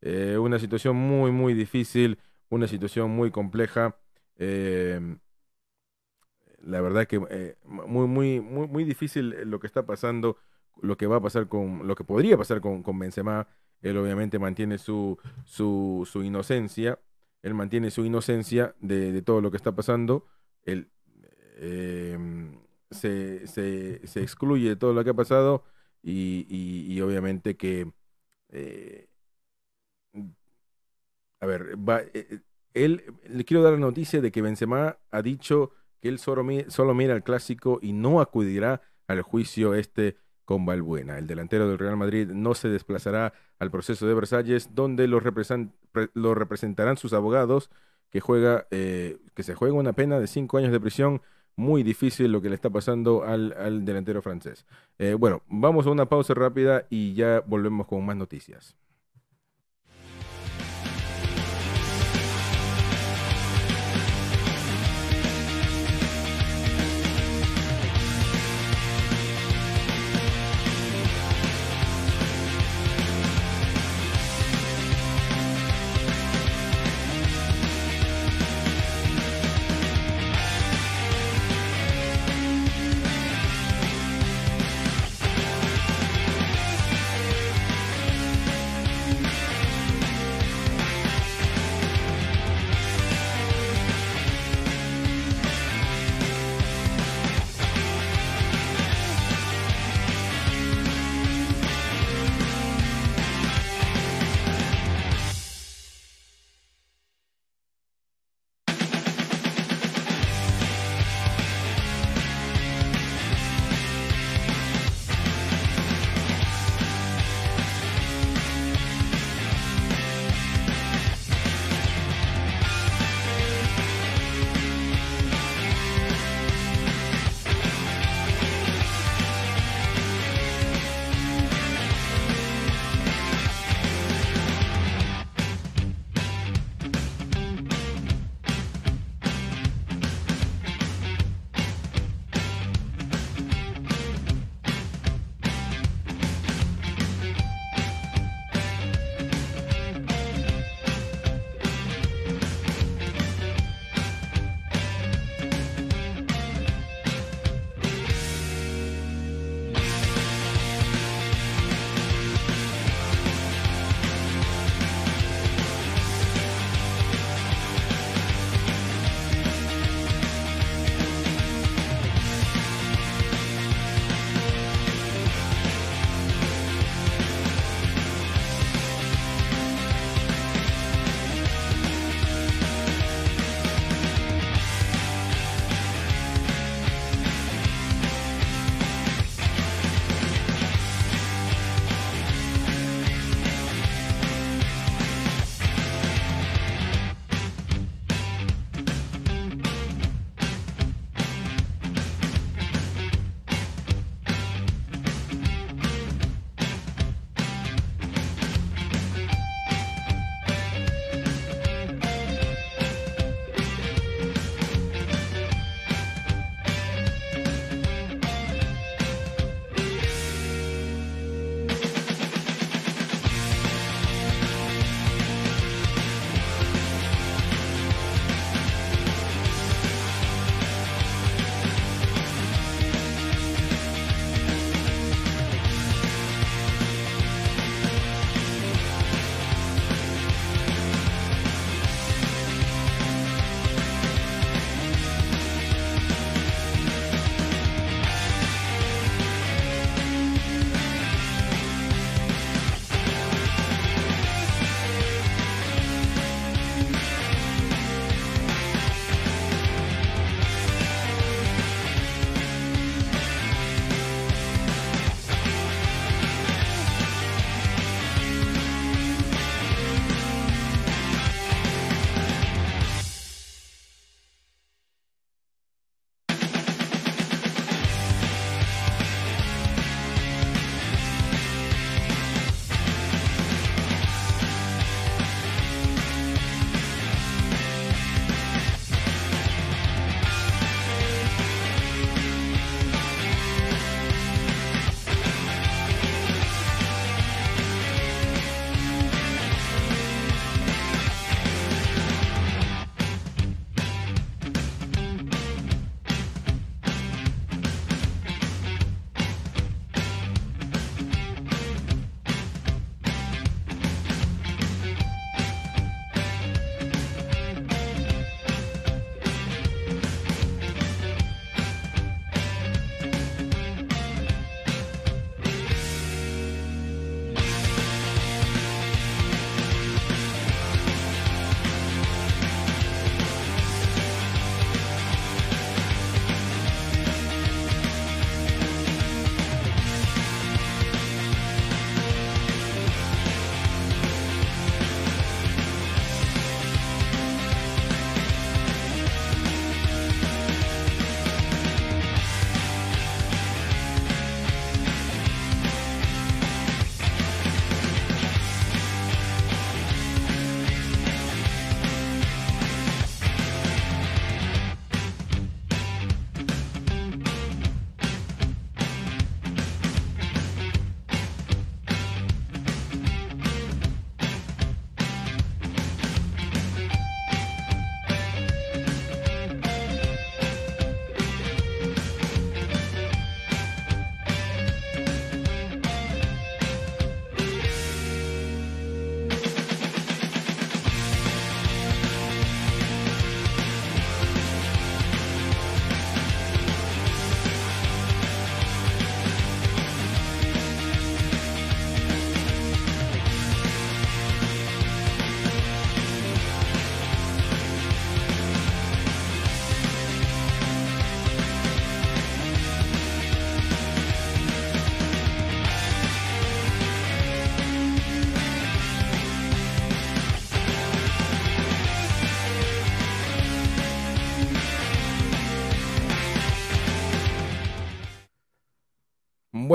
Eh, una situación muy, muy difícil, una situación muy compleja la verdad que eh, muy, muy, muy, muy difícil eh, lo que está pasando, lo que va a pasar con, lo que podría pasar con, con Benzema. Él obviamente mantiene su, su, su inocencia, él mantiene su inocencia de, todo lo que está pasando. Él em, se, se, se, excluye de todo lo que ha pasado y, y, obviamente que... Eh, a ver, va, él, le quiero dar la noticia de que Benzema ha dicho él solo, solo mira el clásico y no acudirá al juicio este con Balbuena. El delantero del Real Madrid no se desplazará al proceso de Versalles, donde lo, lo representarán sus abogados, que, juega, eh, que se juega una pena de cinco años de prisión. Muy difícil lo que le está pasando al, al delantero francés. Eh, bueno, vamos a una pausa rápida y ya volvemos con más noticias.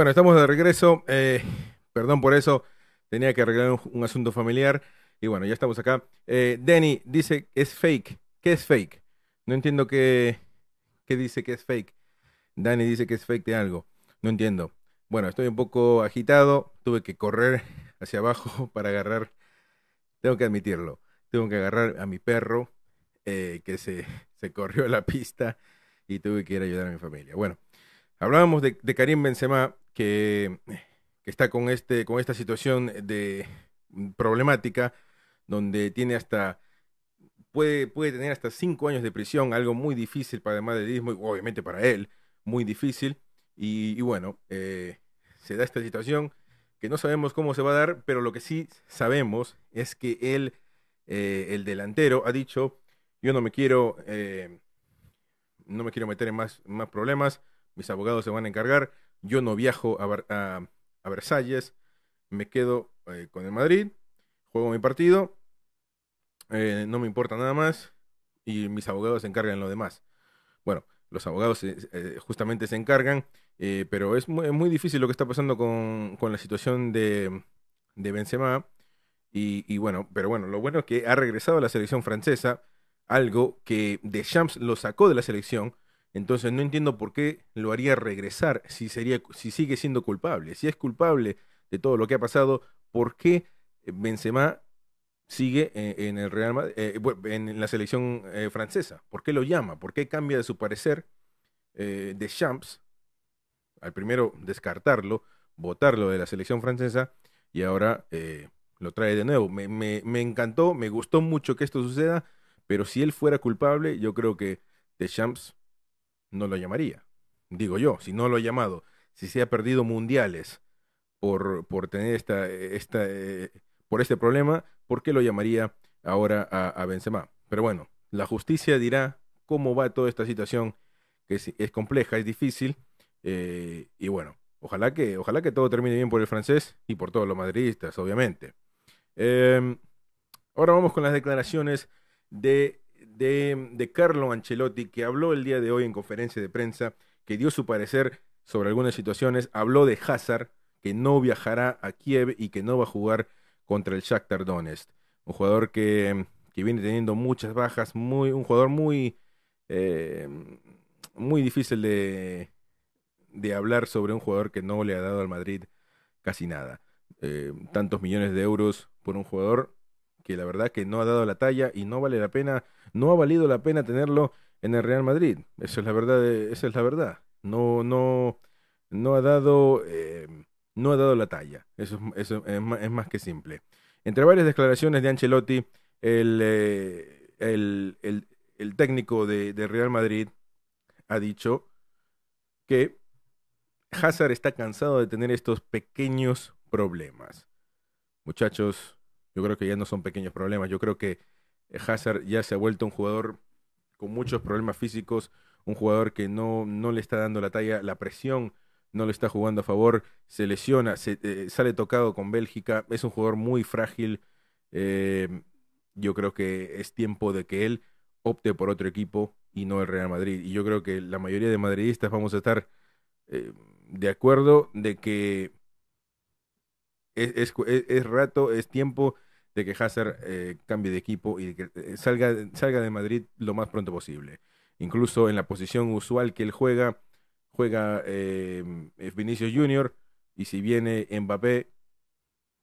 Bueno, estamos de regreso. Eh, perdón por eso, tenía que arreglar un, asunto familiar. Y bueno, ya estamos acá. Eh, Danny dice es fake. ¿Qué es fake? No entiendo qué, qué dice que es fake. Danny dice que es fake de algo. No entiendo. Bueno, estoy un poco agitado. Tuve que correr hacia abajo para agarrar. Tengo que admitirlo. Tengo que agarrar a mi perro eh, que se, se corrió a la pista y tuve que ir a ayudar a mi familia. Bueno, hablábamos de, Karim Benzema que, está con, este, con esta situación de problemática donde tiene hasta puede, puede tener hasta cinco años de prisión, algo muy difícil para el madridismo y obviamente para él, muy difícil. Y, bueno, eh, se da esta situación que no sabemos cómo se va a dar, pero lo que sí sabemos es que él, eh, el delantero, ha dicho, yo no me quiero, eh, no me quiero meter en más, más problemas, mis abogados se van a encargar, yo no viajo a, a, Versalles, me quedo con el Madrid, juego mi partido, no me importa nada más y mis abogados se encargan lo demás. Bueno, los abogados justamente se encargan eh, pero es muy, difícil lo que está pasando con, la situación de, de Benzema. Y, bueno, pero bueno, lo bueno es que ha regresado a la selección francesa, algo que Deschamps lo sacó de la selección. Entonces no entiendo por qué lo haría regresar si, sería, si sigue siendo culpable. Si es culpable de todo lo que ha pasado, ¿por qué Benzema sigue en, el Real eh, en la selección eh, francesa? ¿Por qué lo llama? ¿Por qué cambia de su parecer eh, Deschamps al primero descartarlo, votarlo de la selección francesa y ahora lo trae de nuevo. Me, me, encantó, me gustó mucho que esto suceda, pero si él fuera culpable, yo creo que Deschamps no lo llamaría. Digo yo, si no lo ha llamado, si se ha perdido mundiales por, por tener esta, esta eh, por este problema, ¿por qué lo llamaría ahora a, Benzema? Pero bueno, la justicia dirá cómo va toda esta situación, que es compleja, es difícil, eh, y bueno, ojalá que, ojalá que todo termine bien por el francés y por todos los madridistas, obviamente. Em, ahora vamos con las declaraciones de, de, de Carlo Ancelotti, que habló el día de hoy en conferencia de prensa, que dio su parecer sobre algunas situaciones. Habló de Hazard, que no viajará a Kiev y que no va a jugar contra el Shakhtar Donetsk. Un jugador que, que viene teniendo muchas bajas, muy, un jugador muy, eh, muy difícil de, de hablar sobre un jugador que no le ha dado al Madrid casi nada. Eh, tantos millones de euros por un jugador que la verdad que no ha dado la talla y no vale la pena, no ha valido la pena tenerlo en el Real Madrid. Eso es la verdad, esa es la verdad. No, no, no ha dado, eh, no ha dado la talla. Eso, eso es, más, que simple. Entre varias declaraciones de Ancelotti, el, eh, el, el, técnico de Real Madrid ha dicho que Hazard está cansado de tener estos pequeños problemas. Muchachos, yo creo que ya no son pequeños problemas. Yo creo que Hazard ya se ha vuelto un jugador con muchos problemas físicos, un jugador que no, no le está dando la talla, la presión no le está jugando a favor, se lesiona, se, eh, sale tocado con Bélgica, es un jugador muy frágil. Eh, yo creo que es tiempo de que él opte por otro equipo y no el Real Madrid. Y yo creo que la mayoría de madridistas vamos a estar eh, de acuerdo de que es, es, rato, es tiempo de que Hazard eh, cambie de equipo y que eh, salga, salga de Madrid lo más pronto posible. Incluso en la posición usual que él juega, juega eh, Vinicius Junior y si viene Mbappé,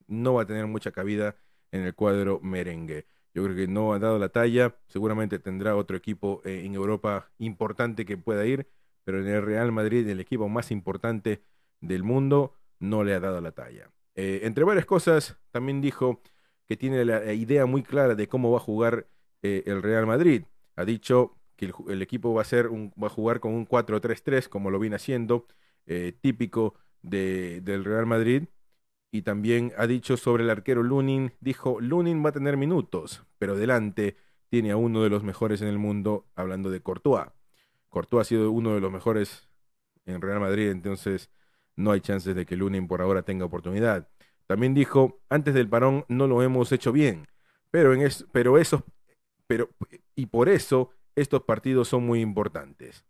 no va a tener mucha cabida en el cuadro merengue. Yo creo que no ha dado la talla, seguramente tendrá otro equipo eh, en Europa importante que pueda ir pero en el Real Madrid, el equipo más importante del mundo, no le ha dado la talla. Eh, entre varias cosas, también dijo que tiene la idea muy clara de cómo va a jugar eh, el Real Madrid. Ha dicho que el, equipo va a, ser va a jugar con un 4-3-3, como lo viene haciendo, eh, típico del Real Madrid. Y también ha dicho sobre el arquero Lunin, dijo, Lunin va a tener minutos, pero delante tiene a uno de los mejores en el mundo, hablando de Courtois. Courtois ha sido uno de los mejores en Real Madrid, entonces no hay chances de que Lunin por ahora tenga oportunidad. También dijo, antes del parón no lo hemos hecho bien, pero, en pero eso, pero, y por eso estos partidos son muy importantes.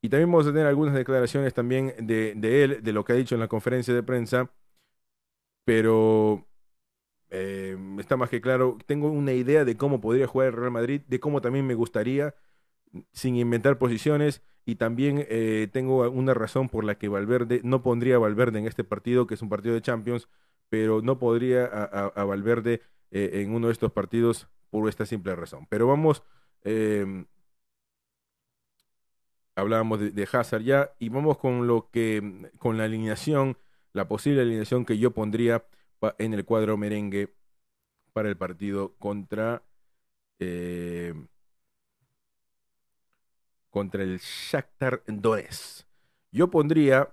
Y también vamos a tener algunas declaraciones también de, de él, de lo que ha dicho en la conferencia de prensa. Pero eh, está más que claro, tengo una idea de cómo podría jugar el Real Madrid, de cómo también me gustaría, sin inventar posiciones, y también eh, tengo una razón por la que Valverde, no pondría a Valverde en este partido, que es un partido de Champions, pero no podría a, Valverde eh, en uno de estos partidos por esta simple razón. Pero vamos, em, hablábamos de, Hazard ya, y vamos con lo que, con la alineación, la posible alineación que yo pondría en el cuadro merengue para el partido contra eh, contra el Shakhtar Donetsk. Yo pondría,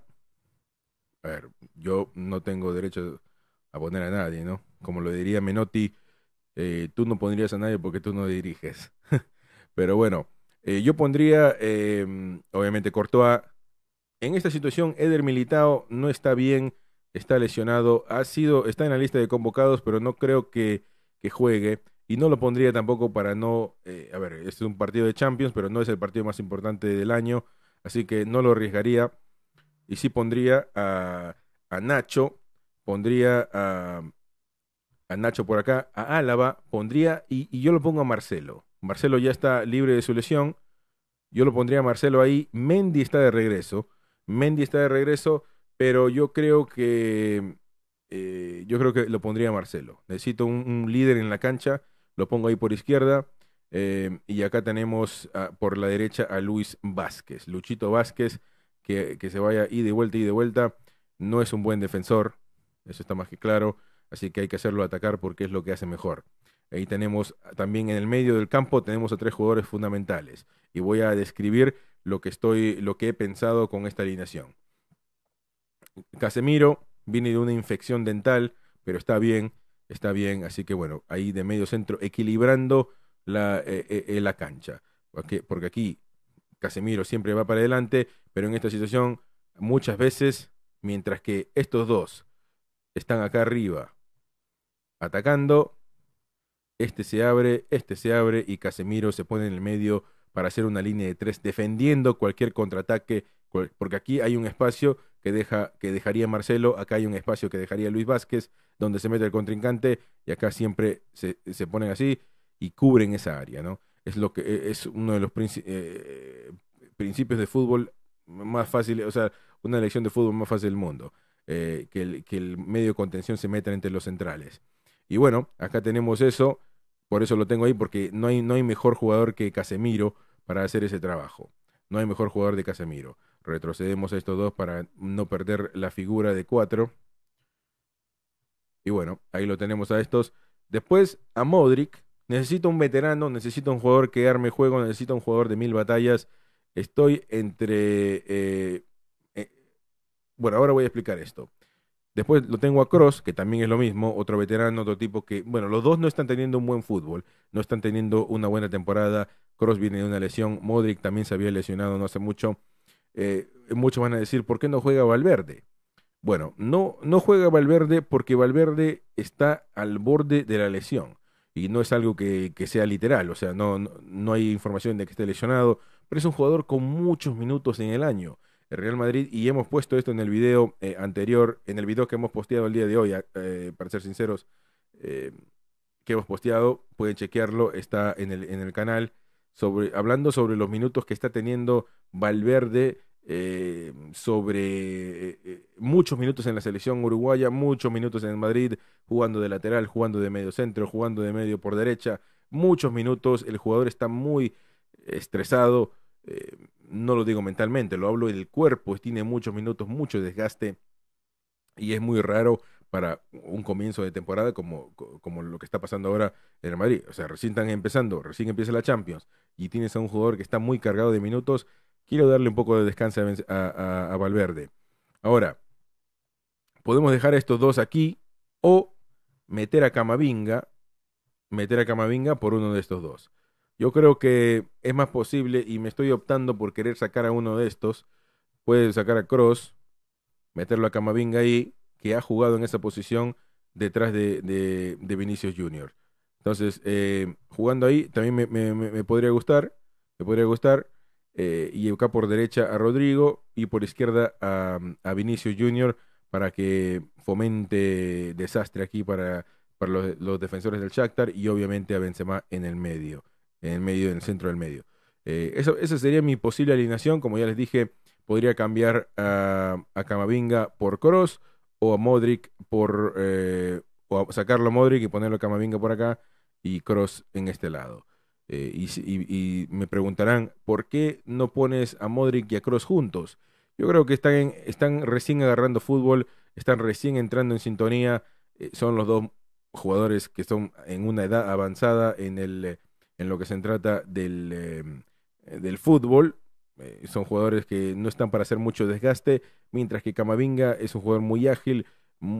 a ver, yo no tengo derecho a poner a nadie, ¿no? Como lo diría Menotti, eh, tú no pondrías a nadie porque tú no diriges. Pero bueno, eh, yo pondría, obviamente, Courtois. En esta situación, Eder Militao no está bien está lesionado, ha sido, está en la lista de convocados, pero no creo que, juegue. Y no lo pondría tampoco para no, eh, a ver, este es un partido de Champions, pero no es el partido más importante del año, así que no lo arriesgaría. Y sí pondría a, Nacho, pondría a, a, Nacho por acá, a Álava, pondría, y, y yo lo pongo a Marcelo. Marcelo ya está libre de su lesión, yo lo pondría a Marcelo ahí, Mendy está de regreso, Mendy está de regreso pero yo creo que eh, yo creo que lo pondría Marcelo. Necesito un, líder en la cancha, lo pongo ahí por izquierda. Eh, y acá tenemos por la derecha a Luis Vázquez, Luchito Vázquez, que, que se vaya y de vuelta y de vuelta. No es un buen defensor, eso está más que claro, así que hay que hacerlo atacar porque es lo que hace mejor. Ahí tenemos también en el medio del campo tenemos a tres jugadores fundamentales y voy a describir lo que estoy lo que he pensado con esta alineación. Casemiro viene de una infección dental, pero está bien, está bien. Así que bueno, ahí de medio centro, equilibrando la, eh, eh, eh, la cancha. Porque, porque aquí Casemiro siempre va para adelante, pero en esta situación muchas veces, mientras que estos dos están acá arriba atacando, este se abre, este se abre y Casemiro se pone en el medio para hacer una línea de tres, defendiendo cualquier contraataque, porque aquí hay un espacio que, deja, que dejaría Marcelo, acá hay un espacio que dejaría Luis Vázquez, donde se mete el contrincante, y acá siempre se, se ponen así y cubren esa área, ¿no? Es, lo que, e, es uno de los eh, principios de fútbol más fáciles, o sea, una elección de fútbol más fácil del mundo, eh, que, el, que el medio de contención se meta entre los centrales. Y bueno, acá tenemos eso, por eso lo tengo ahí, porque no hay, no hay mejor jugador que Casemiro para hacer ese trabajo. No hay mejor jugador de Casemiro. Retrocedemos a estos dos para no perder la figura de cuatro. Y bueno, ahí lo tenemos a estos. Después a Modric. Necesito un veterano, necesito un jugador que arme juego, necesito un jugador de mil batallas. Estoy entre... Eh, eh, bueno, ahora voy a explicar esto. Después lo tengo a Cross, que también es lo mismo, otro veterano, otro tipo que, bueno, los dos no están teniendo un buen fútbol, no están teniendo una buena temporada. Cross viene de una lesión, Modric también se había lesionado no hace mucho. Eh, muchos van a decir, ¿por qué no juega Valverde? Bueno, no, no juega Valverde porque Valverde está al borde de la lesión. Y no es algo que, sea literal, o sea, no, no, hay información de que esté lesionado, pero es un jugador con muchos minutos en el año. El Real Madrid, y hemos puesto esto en el video eh, anterior, en el video que hemos posteado el día de hoy, eh, para ser sinceros, que hemos posteado, pueden chequearlo, está en el, en el canal, sobre, hablando sobre los minutos que está teniendo Valverde eh, sobre eh, eh, muchos minutos en la selección uruguaya, muchos minutos en Madrid, jugando de lateral, jugando de medio centro, jugando de medio por derecha, muchos minutos, el jugador está muy estresado, no lo digo mentalmente, lo hablo del cuerpo, tiene muchos minutos, mucho desgaste y es muy raro para un comienzo de temporada como, como lo que está pasando ahora en el Madrid. O sea, recién están empezando, recién empieza la Champions y tienes a un jugador que está muy cargado de minutos quiero darle un poco de descanso a, Valverde. Ahora, podemos dejar estos dos aquí o meter a Camavinga, meter a Camavinga por uno de estos dos. Yo creo que es más posible y me estoy optando por querer sacar a uno de estos. Puede sacar a Cross, meterlo a Camavinga ahí, que ha jugado en esa posición detrás de, de, Vinicius Junior. Entonces, eh, jugando ahí también me, me podría gustar, me podría gustar. Y acá por derecha a Rodrigo y por izquierda a, a Vinicio Junior para que fomente desastre aquí para, para los, defensores del Shakhtar y obviamente a Benzema en el medio, en el medio, en el centro del medio. Eh, eso, esa sería mi posible alineación, como ya les dije, podría cambiar a, a Camavinga por Cross o a Modric por eh, o sacarlo a Modric y ponerlo a Camavinga por acá y Cross en este lado. Eh, y, me preguntarán, ¿por qué no pones a Modric y a Cross juntos? Yo creo que están, están recién agarrando fútbol, están recién entrando en sintonía, eh, son los dos jugadores que son en una edad avanzada en, el, en lo que se trata del, eh, del fútbol. son jugadores que no están para hacer mucho desgaste, mientras que Camavinga es un jugador muy ágil,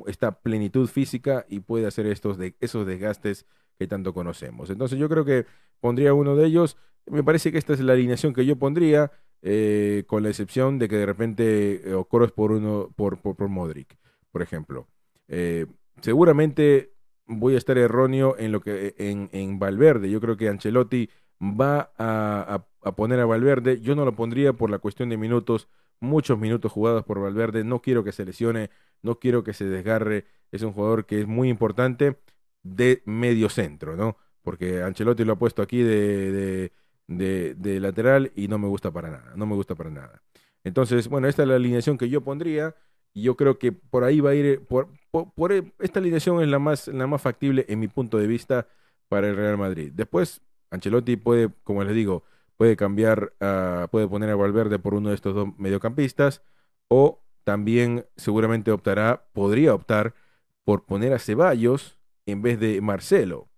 está plenitud física y puede hacer estos de, esos desgastes que tanto conocemos. Entonces yo creo que pondría uno de ellos. Me parece que esta es la alineación que yo pondría. Eh, con la excepción de que de repente eh, por uno por, por, Modric, por ejemplo. Eh, seguramente voy a estar erróneo en lo que en, en Valverde. Yo creo que Ancelotti va a, poner a Valverde. Yo no lo pondría por la cuestión de minutos, muchos minutos jugados por Valverde. No quiero que se lesione, no quiero que se desgarre. Es un jugador que es muy importante de medio centro, ¿no? Porque Ancelotti lo ha puesto aquí de de, lateral y no me gusta para nada, no me gusta para nada. Entonces, bueno, esta es la alineación que yo pondría y yo creo que por ahí va a ir, por, por, esta alineación es la más, la más factible en mi punto de vista para el Real Madrid. Después, Ancelotti puede, como les digo, puede cambiar, puede poner a Valverde por uno de estos dos mediocampistas o también seguramente optará, podría optar por poner a Ceballos en vez de Marcelo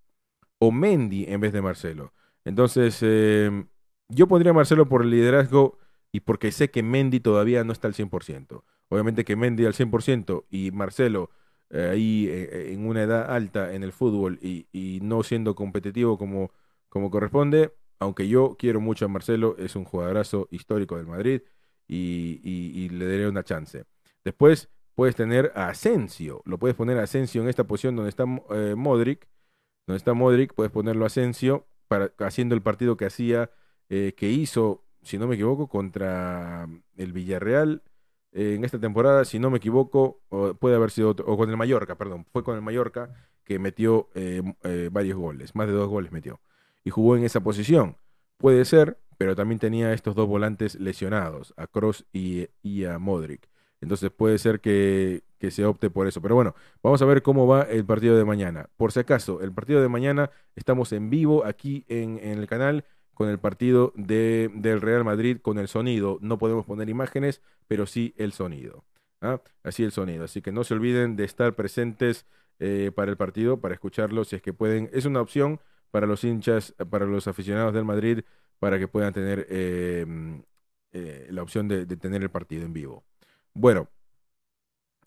o Mendy en vez de Marcelo. Entonces, em, yo pondría a Marcelo por el liderazgo y porque sé que Mendy todavía no está al 100%. Obviamente que Mendy al 100% y Marcelo eh, ahí eh, en una edad alta en el fútbol y, no siendo competitivo como, como corresponde, aunque yo quiero mucho a Marcelo, es un jugadorazo histórico del Madrid y, le daré una chance. Después puedes tener a Asensio, lo puedes poner a Asensio en esta posición donde está eh, Modric, donde está Modric, puedes ponerlo a Asensio haciendo el partido que hacía, eh, que hizo, si no me equivoco, contra el Villarreal eh, en esta temporada, si no me equivoco, puede haber sido otro, o con el Mallorca, perdón, fue con el Mallorca que metió varios goles, más de dos goles metió, y jugó en esa posición. Puede ser, pero también tenía estos dos volantes lesionados, a Cross y a Modric. Entonces puede ser que, se opte por eso. Pero bueno, vamos a ver cómo va el partido de mañana. Por si acaso, el partido de mañana estamos en vivo aquí en, el canal con el partido de, del Real Madrid con el sonido. No podemos poner imágenes, pero sí el sonido. ¿ah? Así el sonido. Así que no se olviden de estar presentes eh, para el partido, para escucharlo si es que pueden. Es una opción para los hinchas, para los aficionados del Madrid, para que puedan tener eh, eh, la opción de tener el partido en vivo. Bueno,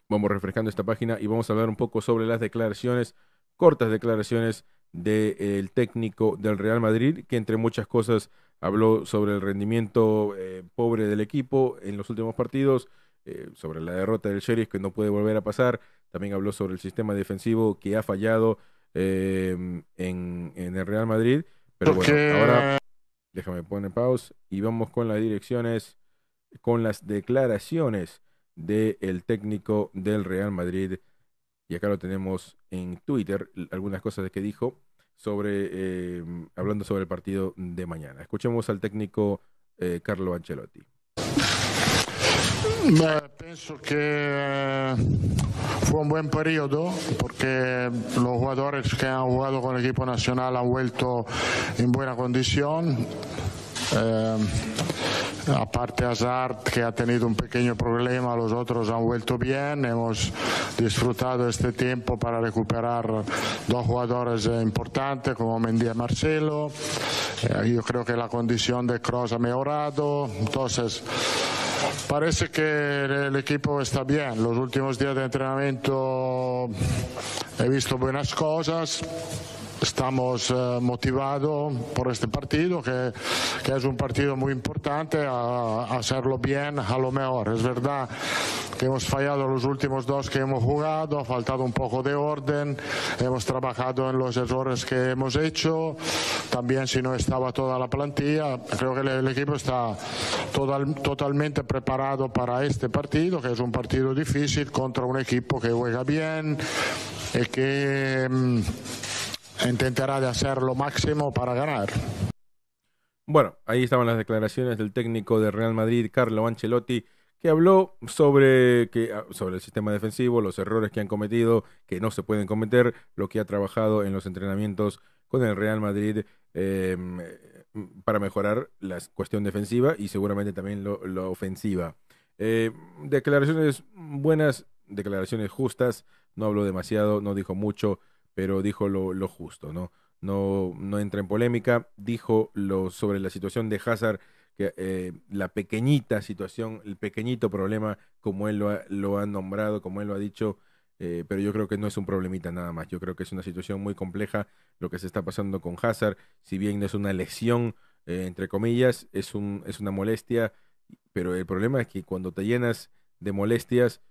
vamos refrescando esta página y vamos a hablar un poco sobre las declaraciones, cortas declaraciones del técnico del Real Madrid, que entre muchas cosas habló sobre el rendimiento eh, pobre del equipo en los últimos partidos, eh, sobre la derrota del Sheriff que no puede volver a pasar, también habló sobre el sistema defensivo que ha fallado eh, en, en, el Real Madrid, pero bueno, ahora déjame poner pausa y vamos con las direcciones, con las declaraciones del técnico del Real Madrid. Y acá lo tenemos en Twitter, algunas cosas que dijo sobre, eh, hablando sobre el partido de mañana. Escuchemos al técnico eh, Carlo Ancelotti. Pienso que eh, fue un buen periodo porque los jugadores que han jugado con el equipo nacional han vuelto en buena condición. Aparte Hazard, que ha tenido un pequeño problema, los otros han vuelto bien. Hemos disfrutado este tiempo para recuperar dos jugadores importantes como Mendy y Marcelo. Eh, yo creo que la condición de Kroos ha mejorado. Entonces, parece que el equipo está bien. Los últimos días de entrenamiento he visto buenas cosas estamos eh, motivados por este partido, que, que, es un partido muy importante, a, hacerlo bien a lo mejor. Es verdad que hemos fallado los últimos dos que hemos jugado, ha faltado un poco de orden, hemos trabajado en los errores que hemos hecho, también si no estaba toda la plantilla, creo que el, el equipo está total, totalmente preparado para este partido, que es un partido difícil contra un equipo que juega bien y que... Mmm, intentará de hacer lo máximo para ganar. Bueno, ahí estaban las declaraciones del técnico de Real Madrid, Carlo Ancelotti, que habló sobre, que, ah, sobre el sistema defensivo, los errores que han cometido, que no se pueden cometer, lo que ha trabajado en los entrenamientos con el Real Madrid eh, para mejorar la cuestión defensiva y seguramente también lo, ofensiva. Eh, declaraciones buenas, declaraciones justas, no habló demasiado, no dijo mucho pero dijo lo, justo, ¿no? ¿no? No entra en polémica, dijo lo sobre la situación de Hazard, que eh, la pequeñita situación, el pequeñito problema, como él lo ha, lo ha nombrado, como él lo ha dicho, eh, pero yo creo que no es un problemita nada más. Yo creo que es una situación muy compleja lo que se está pasando con Hazard. Si bien no es una lesión, eh, entre comillas, es, un, es una molestia, pero el problema es que cuando te llenas de molestias,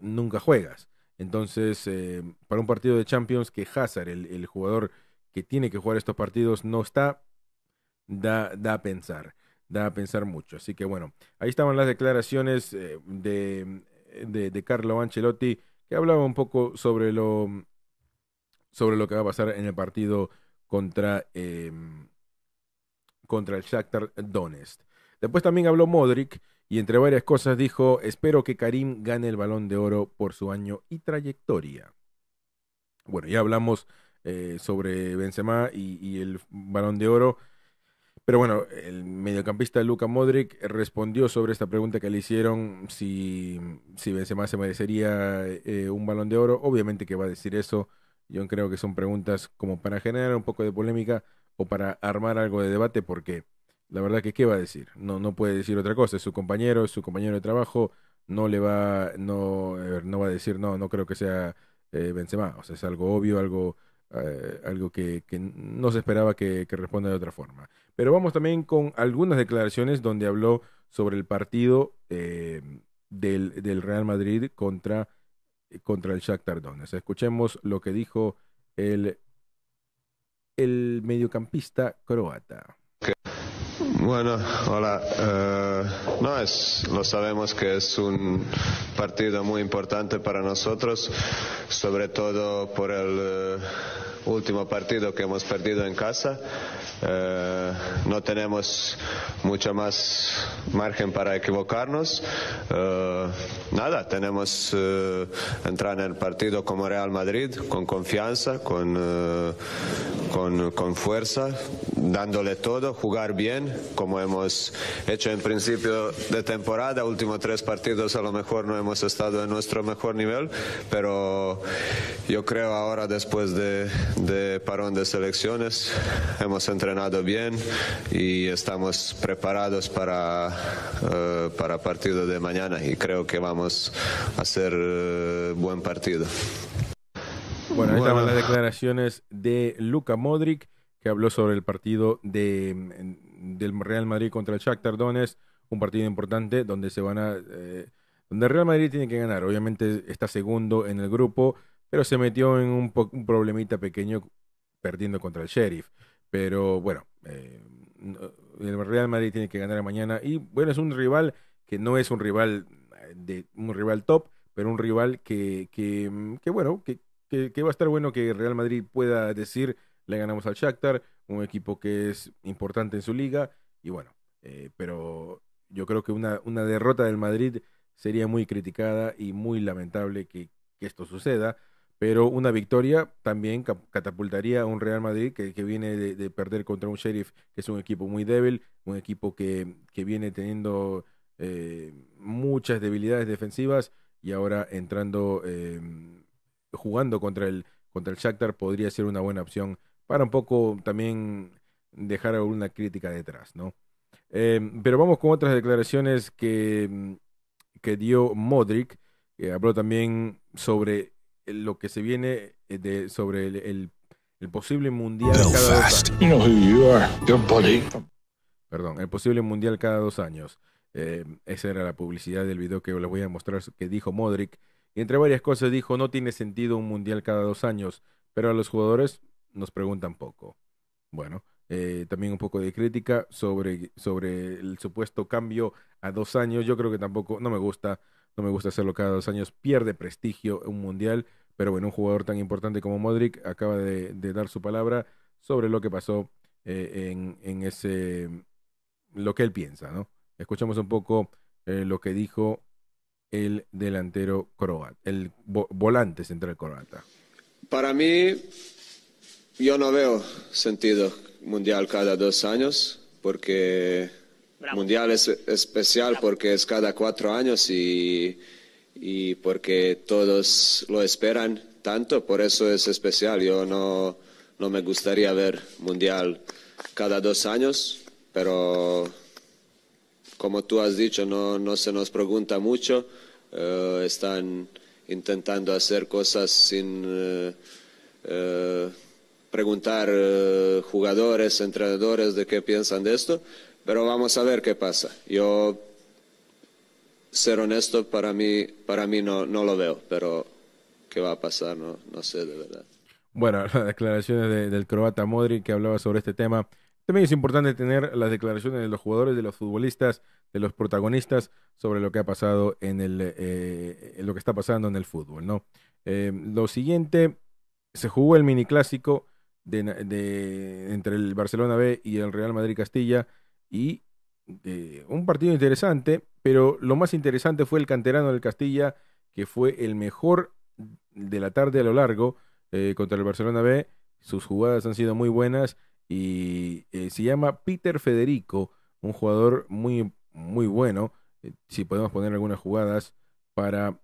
nunca juegas. Entonces, eh, para un partido de Champions que Hazard, el, jugador que tiene que jugar estos partidos, no está, da, da a pensar, da a pensar mucho. Así que bueno, ahí estaban las declaraciones eh, de, Carlo Ancelotti, que hablaba un poco sobre lo, sobre lo que va a pasar en el partido contra, em, contra el Shakhtar Donetsk. Después también habló Modric, y entre varias cosas dijo, espero que Karim gane el balón de oro por su año y trayectoria. Bueno, ya hablamos eh, sobre Benzema y, el balón de oro. Pero bueno, el mediocampista Luka Modric respondió sobre esta pregunta que le hicieron si, si Benzema se merecería eh, un balón de oro. Obviamente que va a decir eso. Yo creo que son preguntas como para generar un poco de polémica o para armar algo de debate porque la verdad que qué va a decir, no, no puede decir otra cosa, su compañero, su compañero de trabajo, no le va, no, no va a decir no, no creo que sea eh, Benzema, o sea, es algo obvio, algo, eh, algo que, no se esperaba que, responda de otra forma. Pero vamos también con algunas declaraciones donde habló sobre el partido eh, del, del, Real Madrid contra, contra el Shakhtar Donetsk. Escuchemos lo que dijo el, el mediocampista croata. Bueno, hola. Eh, no es, lo sabemos que es un partido muy importante para nosotros, sobre todo por el eh, último partido que hemos perdido en casa. Eh, no tenemos mucho más margen para equivocarnos. nada, tenemos entrar en el partido como Real Madrid con confianza, con, con, con fuerza, dándole todo, jugar bien como hemos hecho en principio de temporada. Últimos tres partidos a lo mejor no hemos estado en nuestro mejor nivel, pero yo creo ahora después de, de parón de selecciones hemos entrenado bien y estamos preparados para, uh, para partido de mañana y creo que vamos a hacer uh, buen partido. Bueno, ahí estaban las declaraciones de Luka Modric, que habló sobre el partido de, del Real Madrid contra el Shakhtar Donetsk, un partido importante donde se van a eh, donde el Real Madrid tiene que ganar. Obviamente está segundo en el grupo, pero se metió en un, un problemita pequeño perdiendo contra el Sheriff. Pero bueno, eh, el Real Madrid tiene que ganar mañana y bueno, es un rival que no es un rival eh, de un rival top, pero un rival que, que, que bueno, que, que, va a estar bueno que Real Madrid pueda decir le ganamos al Shakhtar, un equipo que es importante en su liga, y bueno, eh, pero yo creo que una, una derrota del Madrid sería muy criticada y muy lamentable que, esto suceda, pero una victoria también catapultaría a un Real Madrid que, viene de, perder contra un Sheriff, que es un equipo muy débil, un equipo que, que viene teniendo eh, muchas debilidades defensivas y ahora entrando, eh, jugando contra el, contra el Shakhtar podría ser una buena opción para un poco también dejar alguna crítica detrás, ¿no? Eh, pero vamos con otras declaraciones que, que dio Modric, que habló también sobre lo que se viene eh, de, sobre el, el posible mundial cada dos años. Perdón, el posible mundial cada dos años. Eh, esa era la publicidad del video que les voy a mostrar que dijo Modric. Y entre varias cosas dijo, no tiene sentido un mundial cada dos años, pero a los jugadores nos preguntan poco. Bueno, eh, también un poco de crítica sobre, sobre el supuesto cambio a dos años. Yo creo que tampoco, no me gusta, no me gusta hacerlo cada dos años. Pierde prestigio un mundial, pero bueno, un jugador tan importante como Modric acaba de, dar su palabra sobre lo que pasó eh, en, ese, lo que él piensa, ¿no? Escuchamos un poco eh, lo que dijo el delantero croata, el volante central croata. Para mí, yo no veo sentido mundial cada dos años, porque mundial es especial porque es cada cuatro años y, y porque todos lo esperan tanto, por eso es especial. Yo no, no me gustaría ver mundial cada dos años, pero como tú has dicho, no, no se nos pregunta mucho. Eh, están intentando hacer cosas sin eh, preguntar jugadores, entrenadores de qué piensan de esto, pero vamos a ver qué pasa. Yo, ser honesto, para mí, para mí no, no lo veo, pero qué va a pasar, no, no sé de verdad. Bueno, las declaraciones del croata Modric que hablaba sobre este tema también es importante tener las declaraciones de los jugadores, de los futbolistas, de los protagonistas sobre lo que ha pasado en el, eh, lo que está pasando en el fútbol, ¿no? Eh, lo siguiente, se jugó el mini clásico de, entre el Barcelona B y el Real Madrid Castilla y eh, un partido interesante, pero lo más interesante fue el canterano del Castilla, que fue el mejor de la tarde a lo largo contra el Barcelona B. Sus jugadas han sido muy buenas y eh, se llama Peter Federico, un jugador muy, muy bueno. Eh, si podemos poner algunas jugadas para,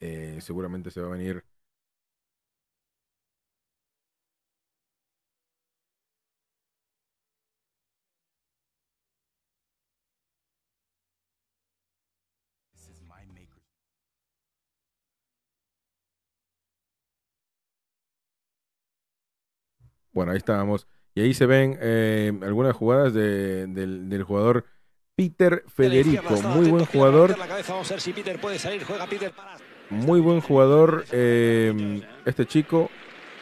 eh, seguramente se va a venir Bueno, ahí estábamos. Y ahí se ven eh, algunas jugadas de, del, jugador Peter Federico. Muy buen jugador. Muy buen jugador eh, este chico.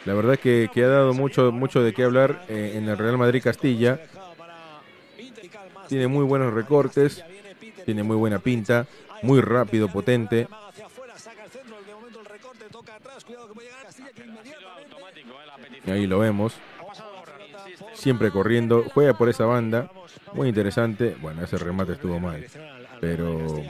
La verdad que, que, ha dado mucho, mucho de qué hablar eh, en el Real Madrid Castilla. Tiene muy buenos recortes. Tiene muy buena pinta. Muy rápido, potente. Ahí lo vemos siempre corriendo, juega por esa banda, muy interesante. Bueno, ese remate estuvo mal, pero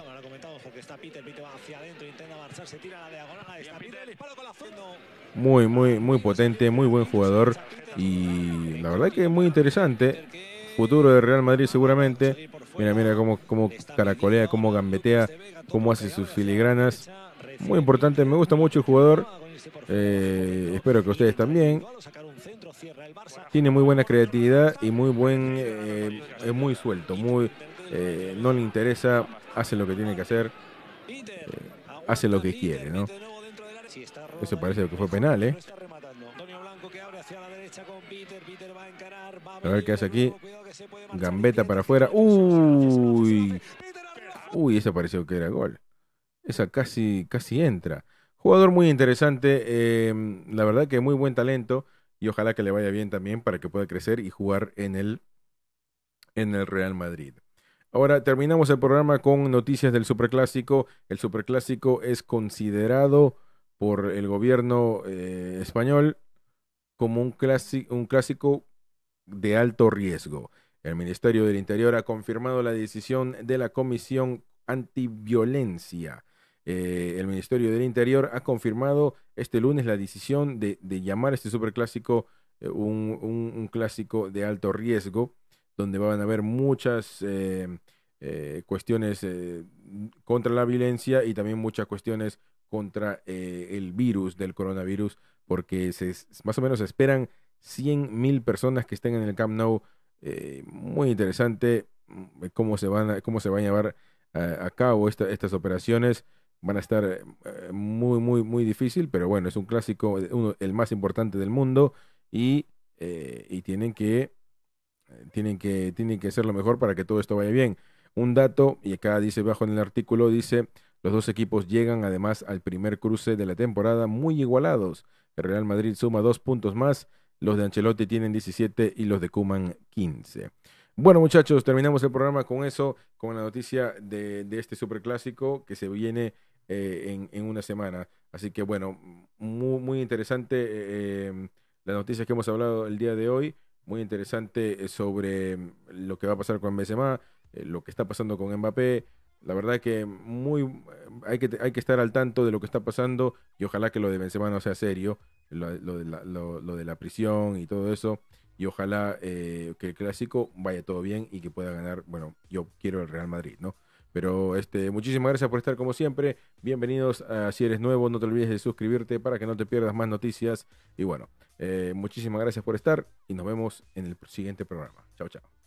muy, muy, muy potente, muy buen jugador y la verdad que es muy interesante. Futuro de Real Madrid seguramente. Mira, mira cómo, cómo caracolea, cómo gambetea, cómo hace sus filigranas. Muy importante, me gusta mucho el jugador. Eh, espero que ustedes también. Tiene muy buena creatividad y muy buen, eh, es muy suelto, muy, eh, no le interesa, hace lo que tiene que hacer, hace lo que quiere, ¿no? Eso parece que fue penal, ¿eh? A ver qué hace aquí. Gambeta para afuera. Uy. Uy, ese pareció que era gol. Esa casi, casi entra. Jugador muy interesante. la verdad que muy buen talento y ojalá que le vaya bien también para que pueda crecer y jugar en el, en el Real Madrid. Ahora terminamos el programa con noticias del Superclásico. El Superclásico es considerado por el gobierno eh, español como un, un clásico de alto riesgo. El Ministerio del Interior ha confirmado la decisión de la Comisión Antiviolencia eh, el Ministerio del Interior ha confirmado este lunes la decisión de, llamar a este superclásico eh, un, clásico de alto riesgo, donde van a haber muchas eh, cuestiones contra la violencia y también muchas cuestiones contra el virus del coronavirus, porque se, más o menos esperan 100.000 personas que estén en el Camp Nou. muy interesante mm, cómo se van cómo se van a llevar a, cabo estas operaciones van a estar eh, muy, muy, muy difícil, pero bueno, es un clásico, el más importante del mundo y, y tienen que tienen que tienen que hacer lo mejor para que todo esto vaya bien. Un dato, y acá dice bajo en el artículo, dice, los dos equipos llegan además al primer cruce de la temporada muy igualados. El Real Madrid suma dos puntos más, los de Ancelotti tienen 17 y los de Kuman 15. Bueno, muchachos, terminamos el programa con eso, con la noticia de, este superclásico que se viene eh, en, una semana. Así que, bueno, muy, muy interesante eh, em, la noticia que hemos hablado el día de hoy. Muy interesante eh, sobre lo que va a pasar con Benzema, lo que está pasando con Mbappé. La verdad que muy hay que hay que estar al tanto de lo que está pasando y ojalá que lo de Benzema no sea serio, lo, de, la, lo de la prisión y todo eso y ojalá eh, que el clásico vaya todo bien y que pueda ganar, bueno, yo quiero el Real Madrid, ¿no? Pero este, muchísimas gracias por estar como siempre. Bienvenidos a si eres nuevo, no te olvides de suscribirte para que no te pierdas más noticias. Y bueno, eh, muchísimas gracias por estar y nos vemos en el siguiente programa. Chao, chao.